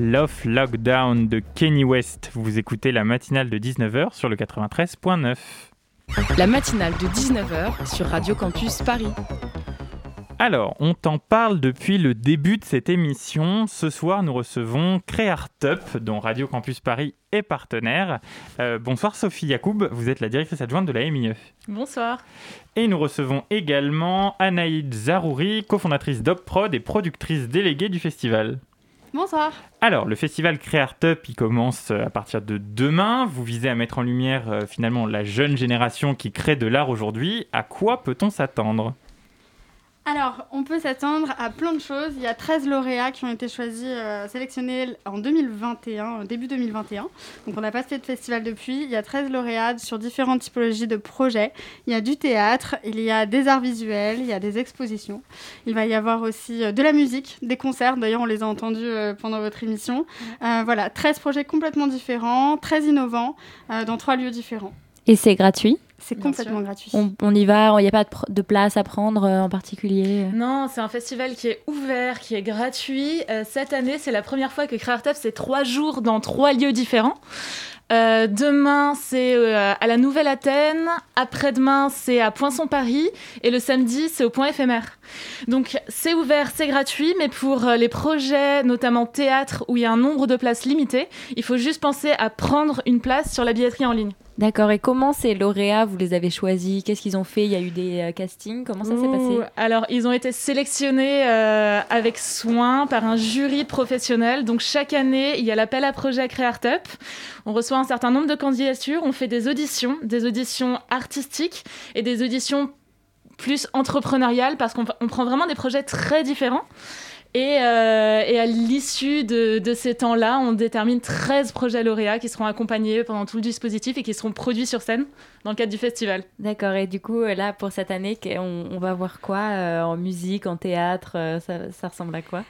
Love Lockdown de Kenny West. Vous écoutez la matinale de 19h sur le 93.9. La matinale de 19h sur Radio Campus Paris. Alors, on t'en parle depuis le début de cette émission. Ce soir, nous recevons Créartup, dont Radio Campus Paris est partenaire. Euh, bonsoir Sophie Yacoub, vous êtes la directrice adjointe de la MIE. Bonsoir. Et nous recevons également Anaïd Zarouri, cofondatrice d'OpProd et productrice déléguée du festival. Bonsoir. Alors, le festival Créartup, il commence euh, à partir de demain. Vous visez à mettre en lumière euh, finalement la jeune génération qui crée de l'art aujourd'hui. À quoi peut-on s'attendre? Alors, on peut s'attendre à plein de choses. Il y a 13 lauréats qui ont été choisis, euh, sélectionnés en 2021, début 2021. Donc, on n'a pas fait de festival depuis. Il y a 13 lauréats sur différentes typologies de projets. Il y a du théâtre, il y a des arts visuels, il y a des expositions. Il va y avoir aussi euh, de la musique, des concerts. D'ailleurs, on les a entendus euh, pendant votre émission. Euh, voilà, 13 projets complètement différents, très innovants, euh, dans trois lieux différents. Et c'est gratuit? C'est complètement gratuit. on, on y va, il n'y a pas de, place à prendre euh, en particulier Non, c'est un festival qui est ouvert, qui est gratuit. Euh, cette année, c'est la première fois que Créartup, c'est trois jours dans trois lieux différents. Euh, demain, c'est euh, à la Nouvelle Athènes. Après-demain, c'est à Poinçon-Paris. Et le samedi, c'est au Point éphémère. Donc, c'est ouvert, c'est gratuit. Mais pour euh, les projets, notamment théâtre, où il y a un nombre de places limité, il faut juste penser à prendre une place sur la billetterie en ligne. D'accord, et comment ces lauréats, vous les avez choisis? Qu'est-ce qu'ils ont fait? Il y a eu des euh, castings? Comment ça s'est passé? Alors, ils ont été sélectionnés euh, avec soin par un jury professionnel. Donc, chaque année, il y a l'appel à projet Créartup. On reçoit un certain nombre de candidatures. On fait des auditions, des auditions artistiques et des auditions plus entrepreneuriales parce qu'on on prend vraiment des projets très différents. Et, euh, à l'issue de, ces temps-là, on détermine 13 projets lauréats qui seront accompagnés pendant tout le dispositif et qui seront produits sur scène dans le cadre du festival. D'accord, et du coup, euh, là, pour cette année, on, va voir quoi euh, En musique, en théâtre euh, ça ressemble à quoi?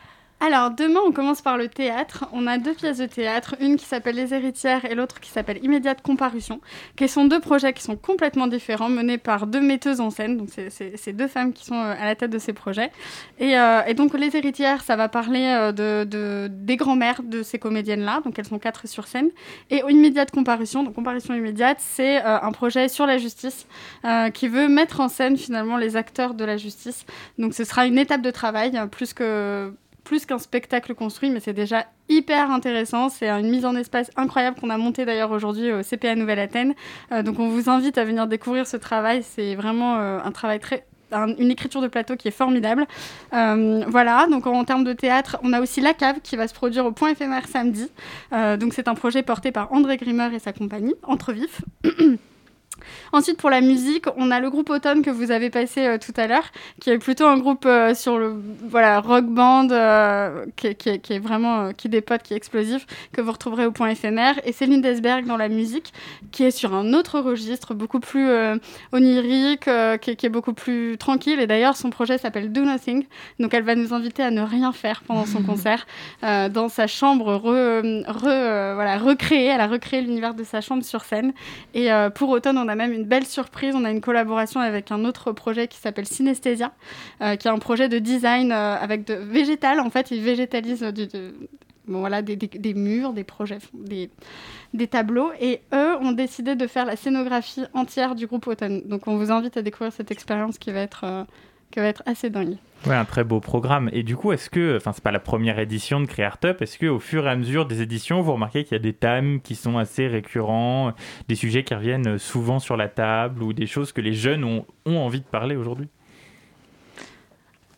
Alors, demain, on commence par le théâtre. On a deux pièces de théâtre, une qui s'appelle Les Héritières et l'autre qui s'appelle Immédiate Comparution, qui sont deux projets qui sont complètement différents, menés par deux metteuses en scène. Donc, c'est- deux femmes qui sont euh, à la tête de ces projets. Et, euh, donc, Les Héritières, ça va parler euh, de, de- des grands-mères de ces comédiennes-là. Donc, elles sont quatre sur scène. Et Immédiate Comparution, donc Comparution immédiate, c'est un projet sur la justice qui veut mettre en scène finalement les acteurs de la justice. Donc, ce sera une étape de travail, plus que plus qu'un spectacle construit, mais c'est déjà hyper intéressant. C'est une mise en espace incroyable qu'on a montée d'ailleurs aujourd'hui au CPA Nouvelle-Athènes. Euh, donc on vous invite à venir découvrir ce travail. C'est vraiment euh, un travail très un- une écriture de plateau qui est formidable. Euh, voilà, donc en, termes de théâtre, on a aussi La Cave qui va se produire au Point éphémère samedi. Donc c'est un projet porté par André Grimmer et sa compagnie, Entre Vifs. [clears throat] Ensuite, pour la musique, on a le groupe Automne que vous avez passé tout à l'heure, qui est plutôt un groupe sur le voilà, rock band, qui, qui, qui, est vraiment, qui dépote, qui est explosif, que vous retrouverez au point éphémère. Et Céline Desberg dans la musique, qui est sur un autre registre, beaucoup plus onirique, qui, qui, est beaucoup plus tranquille. Et d'ailleurs, son projet s'appelle Do Nothing. Donc, elle va nous inviter à ne rien faire pendant son [laughs] concert dans sa chambre re, re, voilà, recréée. Elle a recréé l'univers de sa chambre sur scène. Et pour automne, on a même une belle surprise. On a une collaboration avec un autre projet qui s'appelle Synesthésia, qui est un projet de design avec de végétal. En fait, il végétalise du, de, bon, voilà, des, murs, des projets, des, des tableaux. Et eux ont décidé de faire la scénographie entière du groupe Automne. Donc on vous invite à découvrir cette expérience qui va être, euh, qui va être assez dingue. Ouais, un très beau programme. Et du coup, est-ce que, enfin, c'est pas la première édition de Creartup, est-ce que au fur et à mesure des éditions, vous remarquez qu'il y a des thèmes qui sont assez récurrents, des sujets qui reviennent souvent sur la table ou des choses que les jeunes ont, ont envie de parler aujourd'hui?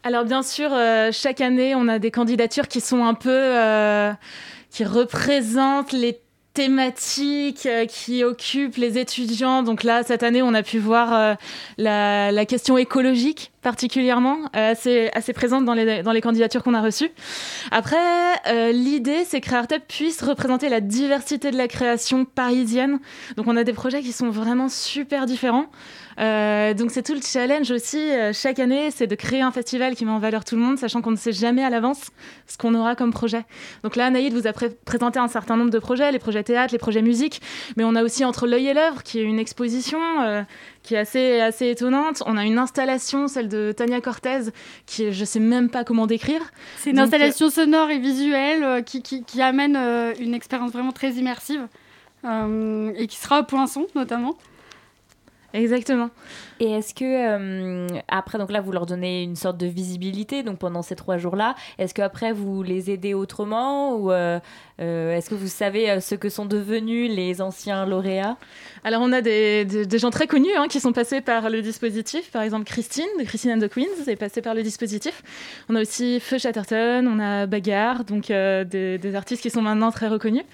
Alors bien sûr, euh, chaque année, on a des candidatures qui sont un peu... Euh, qui représentent les thématiques euh, qui occupent les étudiants. Donc là, cette année, on a pu voir euh, la, la, question écologique particulièrement euh, assez, assez présente dans les, dans les candidatures qu'on a reçues. Après, euh, l'idée, c'est que Creartup puisse représenter la diversité de la création parisienne. Donc on a des projets qui sont vraiment super différents. Euh, donc c'est tout le challenge aussi chaque année, c'est de créer un festival qui met en valeur tout le monde, sachant qu'on ne sait jamais à l'avance ce qu'on aura comme projet. Donc là, Naïd vous a pré présenté un certain nombre de projets, les projets théâtre, les projets musique, mais on a aussi Entre l'œil et l'œuvre, qui est une exposition qui est assez, assez étonnante. On a une installation, celle de Tania Cortez, qui je sais même pas comment décrire. C'est une Donc, installation sonore et visuelle euh, qui, qui, qui, amène euh, une expérience vraiment très immersive euh, et qui sera au poinçon notamment. Exactement. Et est-ce que euh, après donc là vous leur donnez une sorte de visibilité donc pendant ces trois jours là est-ce que après vous les aidez autrement ou euh, euh, est-ce que vous savez ce que sont devenus les anciens lauréats? Alors on a des, gens très connus hein, qui sont passés par le dispositif par exemple Christine de Christine and the Queens est passée par le dispositif. On a aussi Feu Chatterton, on a Bagarre donc euh, des, artistes qui sont maintenant très reconnus.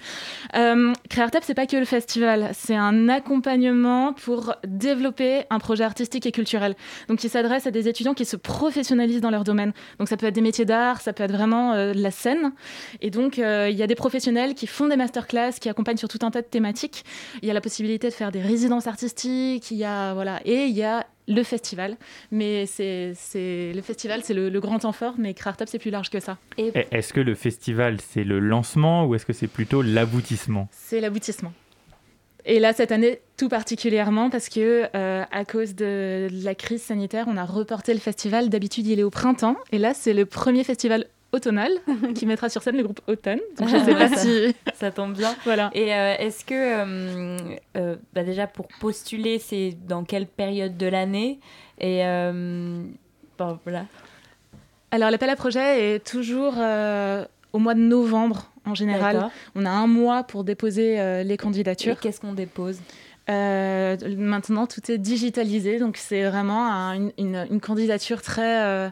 Euh, Créartep c'est pas que le festival c'est un accompagnement pour développer un projet artistique et culturel. Donc, il s'adresse à des étudiants qui se professionnalisent dans leur domaine. Donc, ça peut être des métiers d'art, ça peut être vraiment euh, la scène. Et donc, euh, il y a des qui font des masterclass, qui accompagnent sur tout un tas de thématiques. Il y a la possibilité de faire des résidences artistiques, il y a, voilà, et il y a le festival. Mais c'est, c'est le festival, c'est le, le, grand temps fort, mais Creartup, c'est plus large que ça. Et... Est-ce que le festival, c'est le lancement ou est-ce que c'est plutôt l'aboutissement? C'est l'aboutissement. Et là, cette année, tout particulièrement, parce que euh, à cause de la crise sanitaire, on a reporté le festival. D'habitude, il est au printemps. Et là, c'est le premier festival automnal [laughs] qui mettra sur scène le groupe Automne. Donc, je sais pas si... [laughs] Ça tombe bien. Voilà. Et euh, est-ce que, euh, euh, bah déjà, pour postuler, c'est dans quelle période de l'année? Et bon, voilà. Alors, l'appel à projet est toujours au mois de novembre en général. On a un mois pour déposer les candidatures. Et qu'est-ce qu'on dépose? Euh, Maintenant, tout est digitalisé, donc c'est vraiment un, une, une, une, candidature très euh,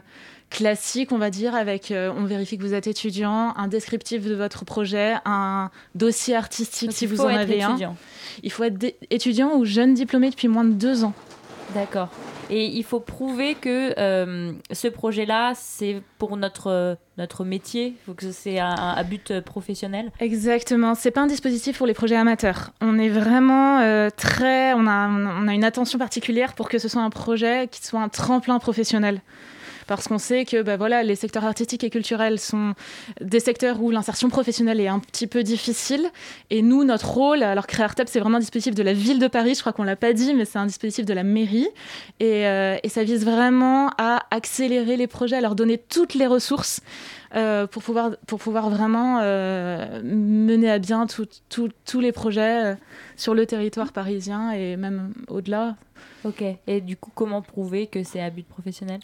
classique, on va dire, avec euh, on vérifie que vous êtes étudiant, un descriptif de votre projet, un dossier artistique donc si vous en avez étudiant. un. Il faut être étudiant ou jeune diplômé depuis moins de deux ans. D'accord. Et il faut prouver que euh, ce projet-là, c'est pour notre, notre métier, il faut que c'est un, un, but professionnel? Exactement. C'est pas un dispositif pour les projets amateurs. On est vraiment euh, très, on a, on a une attention particulière pour que ce soit un projet qui soit un tremplin professionnel parce qu'on sait que bah, voilà, les secteurs artistiques et culturels sont des secteurs où l'insertion professionnelle est un petit peu difficile. Et nous, notre rôle, alors Creartup, c'est vraiment un dispositif de la ville de Paris, je crois qu'on l'a pas dit, mais c'est un dispositif de la mairie. Et, euh, ça vise vraiment à accélérer les projets, à leur donner toutes les ressources. Euh, pour, pouvoir, pour pouvoir vraiment euh, mener à bien tous les projets sur le territoire parisien et même au-delà. Ok. Et du coup, comment prouver que c'est à but professionnel?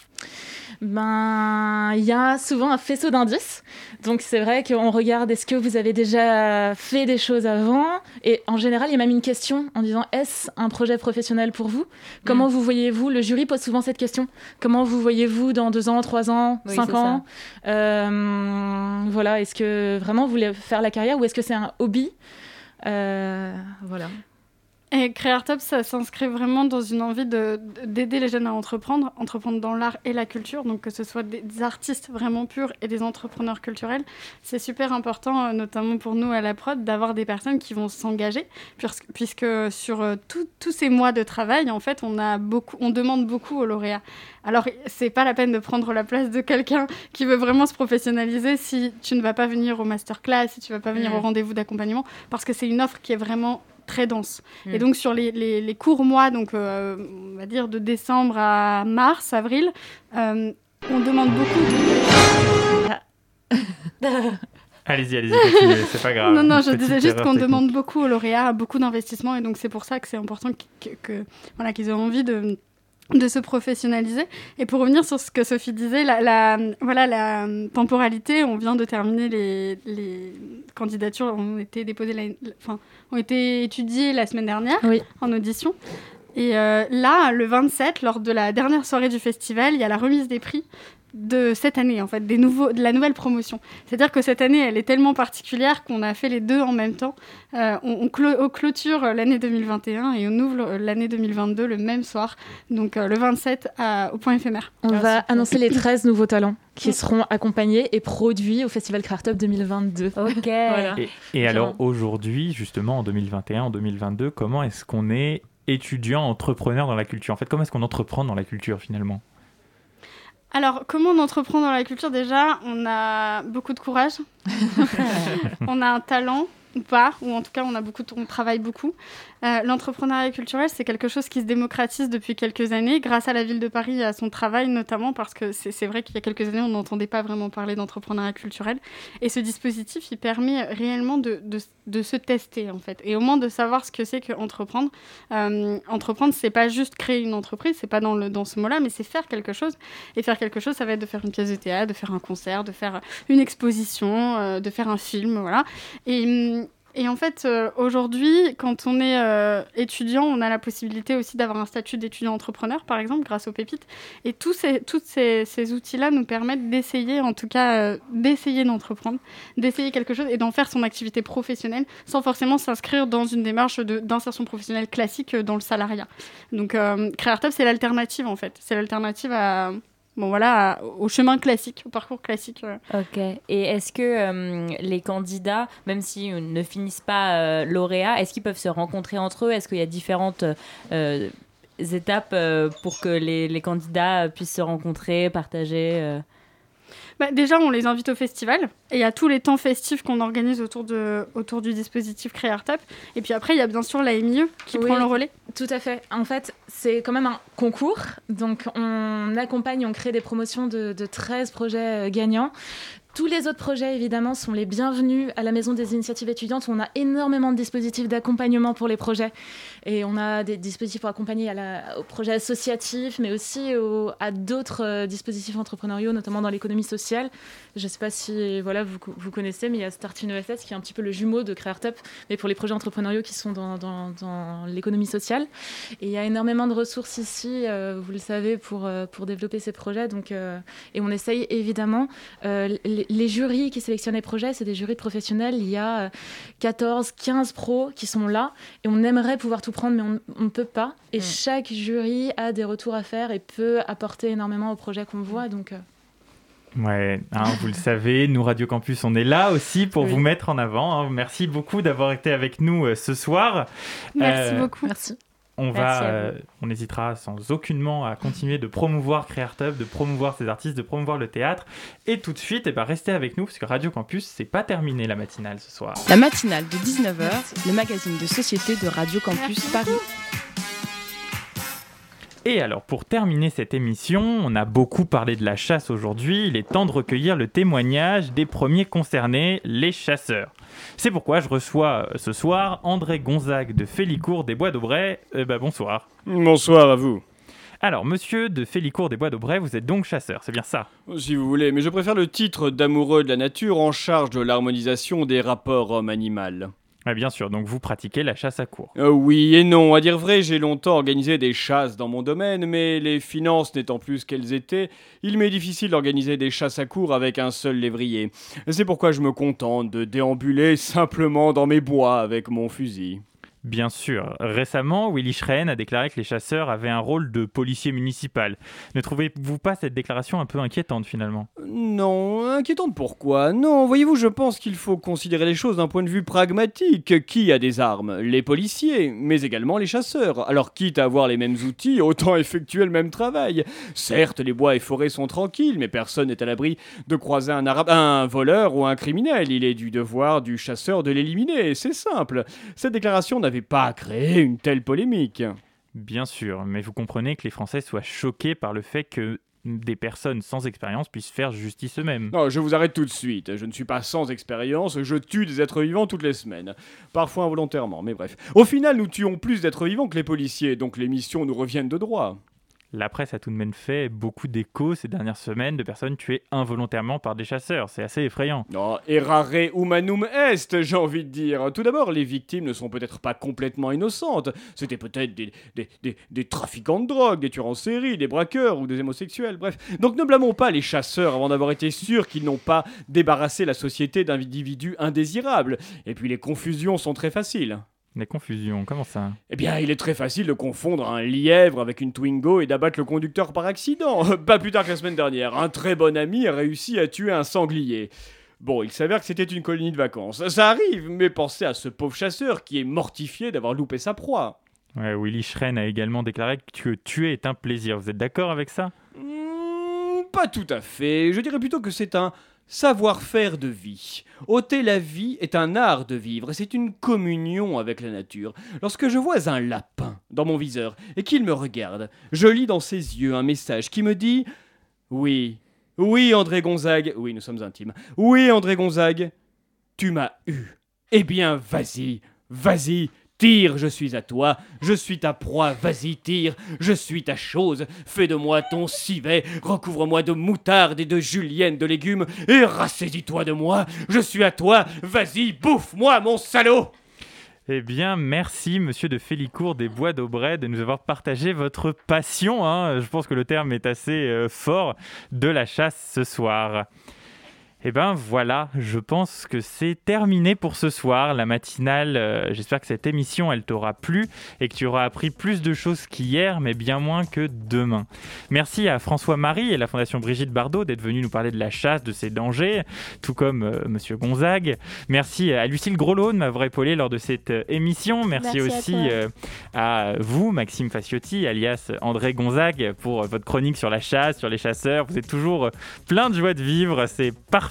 Ben, il y a souvent un faisceau d'indices. Donc, c'est vrai qu'on regarde est-ce que vous avez déjà fait des choses avant? Et en général, il y a même une question en disant est-ce un projet professionnel pour vous? Comment mmh. vous voyez-vous? Le jury pose souvent cette question. Comment vous voyez-vous dans deux ans, trois ans, oui, cinq ans? Euh, Voilà. Est-ce que vraiment vous voulez faire la carrière ou est-ce que c'est un hobby? Euh, Voilà. Et Creartop, ça s'inscrit vraiment dans une envie de- d'aider les jeunes à entreprendre, entreprendre dans l'art et la culture, donc que ce soit des, des artistes vraiment purs et des entrepreneurs culturels. C'est super important, euh, notamment pour nous à la prod, d'avoir des personnes qui vont s'engager, puisque, puisque sur euh, tout- tous ces mois de travail, en fait, on, a beaucoup, on demande beaucoup aux lauréats. Alors, c'est pas la peine de prendre la place de quelqu'un qui veut vraiment se professionnaliser si tu ne vas pas venir au masterclass, si tu vas pas venir au rendez-vous d'accompagnement, parce que c'est une offre qui est vraiment très dense. Mm. Et donc sur les, les- les courts mois, donc euh, on va dire de décembre à mars, avril, euh, on demande beaucoup. de- [laughs] Allez-y, allez-y, continuez, c'est pas grave. non, non, je disais juste qu'on demande beaucoup aux lauréats, beaucoup d'investissement, et donc c'est pour ça que c'est important que, que- que- voilà, qu'ils aient envie de de se professionnaliser. Et pour revenir sur ce que Sophie disait, la, la- voilà, la temporalité, on vient de terminer les, les candidatures, ont été déposées, enfin, ont été étudiées la semaine dernière en audition. Et euh, là, le 27, lors de la dernière soirée du festival, il y a la remise des prix de cette année, en fait, des nouveaux, de la nouvelle promotion. C'est-à-dire que cette année, elle est tellement particulière qu'on a fait les deux en même temps. Euh, on, on clo- on clôture l'année 2021 et on ouvre l'année 2022 le même soir, donc euh, le 27 à- au point éphémère. On va annoncer les 13 nouveaux talents qui seront accompagnés et produits au Festival Craft 2022. Ok. [laughs] Voilà. Et, et alors aujourd'hui, justement, en 2021, en 2022, comment est-ce qu'on est étudiant, entrepreneur dans la culture? En fait, comment est-ce qu'on entreprend dans la culture finalement? Alors, comment on entreprend dans la culture Déjà, on a beaucoup de courage. [laughs] on a un talent ou pas, ou en tout cas, on, a beaucoup on travaille beaucoup. Euh, L'entrepreneuriat culturel, c'est quelque chose qui se démocratise depuis quelques années, grâce à la ville de Paris et à son travail notamment, parce que c'est c'est vrai qu'il y a quelques années, on n'entendait pas vraiment parler d'entrepreneuriat culturel. Et ce dispositif, il permet réellement de, de- de se tester, en fait, et au moins de savoir ce que c'est qu'entreprendre. Euh, entreprendre, c'est pas juste créer une entreprise, c'est pas dans, le, dans ce mot-là, mais c'est faire quelque chose. Et faire quelque chose, ça va être de faire une pièce de théâtre, de faire un concert, de faire une exposition, euh, de faire un film, voilà. Et, hum, et en fait, euh, aujourd'hui, quand on est euh, étudiant, on a la possibilité aussi d'avoir un statut d'étudiant entrepreneur, par exemple, grâce aux pépites. Et tous ces, tous ces, ces outils-là nous permettent d'essayer, en tout cas, euh, d'essayer d'entreprendre, d'essayer quelque chose et d'en faire son activité professionnelle sans forcément s'inscrire dans une démarche d'insertion professionnelle classique dans le salariat. Donc, Creartop, c'est l'alternative, en fait. C'est l'alternative à, bon, voilà, au chemin classique, au parcours classique. euh. Ok. Et est-ce que euh, les candidats, même s'ils ne finissent pas euh, lauréats, est-ce qu'ils peuvent se rencontrer entre eux? Est-ce qu'il y a différentes étapes pour que les, candidats puissent se rencontrer, partager Bah, déjà, on les invite au festival et il y a tous les temps festifs qu'on organise autour, de, autour du dispositif Creartop. Et puis après, il y a bien sûr la MIE qui Oui, prend le relais. Tout à fait. En fait, c'est quand même un concours. Donc, on accompagne, on crée des promotions de, de 13 projets euh, gagnants. Tous les autres projets, évidemment, sont les bienvenus à la Maison des initiatives étudiantes. On a énormément de dispositifs d'accompagnement pour les projets. Et on a des dispositifs pour accompagner aux projets associatifs, mais aussi au- à d'autres euh, dispositifs entrepreneuriaux, notamment dans l'économie sociale. Je ne sais pas si voilà, vous, vous connaissez, mais il y a Start ESS qui est un petit peu le jumeau de Creartop, mais pour les projets entrepreneuriaux qui sont dans, dans- l'économie sociale. Et il y a énormément de ressources ici, euh, vous le savez, pour, euh, pour développer ces projets. Donc, et on essaye évidemment, les, les jurys qui sélectionnent les projets, c'est des jurys professionnels. Il y a euh, 14, 15 pros qui sont là et on aimerait pouvoir tout prendre, mais on ne peut pas. Et chaque jury a des retours à faire et peut apporter énormément au projet qu'on voit. Donc, euh, Ouais, hein, vous le savez, nous Radio Campus, on est là aussi pour Oui. vous mettre en avant. hein. Merci beaucoup d'avoir été avec nous euh, ce soir. Merci Euh, beaucoup. Merci. On Merci va, euh, on n'hésitera sans aucunement à continuer de promouvoir Creartub, de promouvoir ces artistes, de promouvoir le théâtre. Et tout de suite, eh ben, restez avec nous parce que Radio Campus, c'est pas terminé la matinale ce soir. La matinale de 19h, le magazine de société de Radio Campus Paris. Et alors, pour terminer cette émission, on a beaucoup parlé de la chasse aujourd'hui. Il est temps de recueillir le témoignage des premiers concernés, les chasseurs. C'est pourquoi je reçois euh, ce soir André Gonzague de Félicourt des Bois d'Aubray. Euh, bah, bonsoir. Bonsoir à vous. Alors, monsieur de Félicourt des Bois d'Aubray, vous êtes donc chasseur, c'est bien ça? Si vous voulez, mais je préfère le titre d'amoureux de la nature en charge de l'harmonisation des rapports homme-animal. Ouais, Bien sûr, donc vous pratiquez la chasse à court. Euh, oui et non, à dire vrai, j'ai longtemps organisé des chasses dans mon domaine, mais les finances n'étant plus ce qu'elles étaient, il m'est difficile d'organiser des chasses à court avec un seul lévrier. C'est pourquoi je me contente de déambuler simplement dans mes bois avec mon fusil. Bien sûr. Récemment, Willy Schren a déclaré que les chasseurs avaient un rôle de policier municipal. Ne trouvez-vous pas cette déclaration un peu inquiétante finalement? Non, inquiétante pourquoi? Non, voyez-vous, je pense qu'il faut considérer les choses d'un point de vue pragmatique. Qui a des armes? Les policiers, mais également les chasseurs. Alors quitte à avoir les mêmes outils, autant [laughs] effectuer le même travail. Certes, les bois et forêts sont tranquilles, mais personne n'est à l'abri de croiser un, arabe, un voleur ou un criminel. Il est du devoir du chasseur de l'éliminer, c'est simple. Cette déclaration n'avait pas créé une telle polémique. Bien sûr, mais vous comprenez que les Français soient choqués par le fait que des personnes sans expérience puissent faire justice eux-mêmes. Non, je vous arrête tout de suite. Je ne suis pas sans expérience, je tue des êtres vivants toutes les semaines. Parfois involontairement, mais bref. Au final, nous tuons plus d'êtres vivants que les policiers, donc les missions nous reviennent de droit. La presse a tout de même fait beaucoup d'échos ces dernières semaines de personnes tuées involontairement par des chasseurs. C'est assez effrayant. Non, errare humanum est, j'ai envie de dire. Tout d'abord, les victimes ne sont peut-être pas complètement innocentes. C'était peut-être des, des, des, des, trafiquants de drogue, des tueurs en série, des braqueurs ou des homosexuels, bref. Donc ne blâmons pas les chasseurs avant d'avoir été sûrs qu'ils n'ont pas débarrassé la société d'individus indésirables. Et puis les confusions sont très faciles. La confusion, comment ça? Eh bien, il est très facile de confondre un lièvre avec une Twingo et d'abattre le conducteur par accident. [laughs] Pas plus tard que la semaine dernière, un très bon ami a réussi à tuer un sanglier. Bon, il s'avère que c'était une colonie de vacances. Ça arrive, mais pensez à ce pauvre chasseur qui est mortifié d'avoir loupé sa proie. Ouais, Willy Schren a également déclaré que tuer est un plaisir. Vous êtes d'accord avec ça? Hmm, Pas tout à fait. Je dirais plutôt que c'est un Savoir-faire de vie. Ôter la vie est un art de vivre, c'est une communion avec la nature. Lorsque je vois un lapin dans mon viseur et qu'il me regarde, je lis dans ses yeux un message qui me dit Oui, oui André Gonzague, oui nous sommes intimes, oui André Gonzague, tu m'as eu. Eh bien vas-y, vas-y, Tire, je suis à toi, je suis ta proie, vas-y, tire, je suis ta chose, fais de moi ton civet, recouvre-moi de moutarde et de julienne de légumes, et rassaisis-toi de moi, je suis à toi, vas-y, bouffe-moi, mon salaud eh bien, merci, monsieur de Félicourt des Bois d'Aubray, de nous avoir partagé votre passion, hein, je pense que le terme est assez euh, fort, de la chasse ce soir. Et eh ben voilà, je pense que c'est terminé pour ce soir, la matinale. Euh, j'espère que cette émission, elle t'aura plu et que tu auras appris plus de choses qu'hier, mais bien moins que demain. Merci à François-Marie et la Fondation Brigitte Bardot d'être venus nous parler de la chasse, de ses dangers, tout comme euh, Monsieur Gonzague. Merci à Lucille Grolot de m'avoir épaulé lors de cette euh, émission. Merci, aussi à, vous, Maxime Faciotti, alias André Gonzague, pour votre chronique sur la chasse, sur les chasseurs. Vous êtes toujours plein de joie de vivre, c'est parfait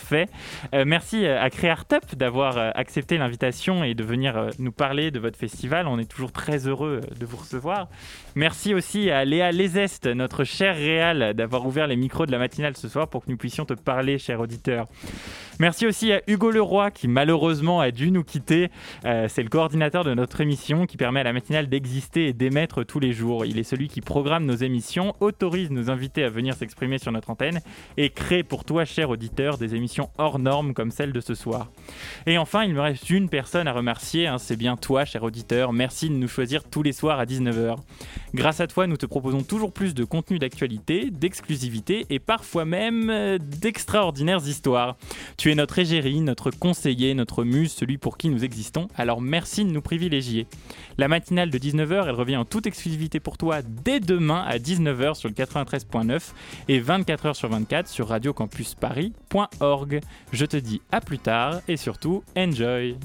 Euh, merci à Créartup d'avoir euh, accepté l'invitation et de venir euh, nous parler de votre festival. On est toujours très heureux de vous recevoir. Merci aussi à Léa Lesest, notre chère réal, d'avoir ouvert les micros de la matinale ce soir pour que nous puissions te parler, cher auditeur. Merci aussi à Hugo Leroy qui malheureusement a dû nous quitter. Euh, c'est le coordinateur de notre émission qui permet à la matinale d'exister et d'émettre tous les jours. Il est celui qui programme nos émissions, autorise nos invités à venir s'exprimer sur notre antenne et crée pour toi, cher auditeur, des émissions hors normes comme celle de ce soir. Et enfin, il me reste une personne à remercier, hein, c'est bien toi, cher auditeur. Merci de nous choisir tous les soirs à 19h. Grâce à toi, nous te proposons toujours plus de contenu d'actualité, d'exclusivité et parfois même euh, d'extraordinaires histoires. Tu es notre égérie, notre conseiller, notre muse, celui pour qui nous existons, alors merci de nous privilégier. La matinale de 19h, elle revient en toute exclusivité pour toi dès demain à 19h sur le 93.9 et 24h sur 24 sur radiocampusparis.org. Je te dis à plus tard et surtout, enjoy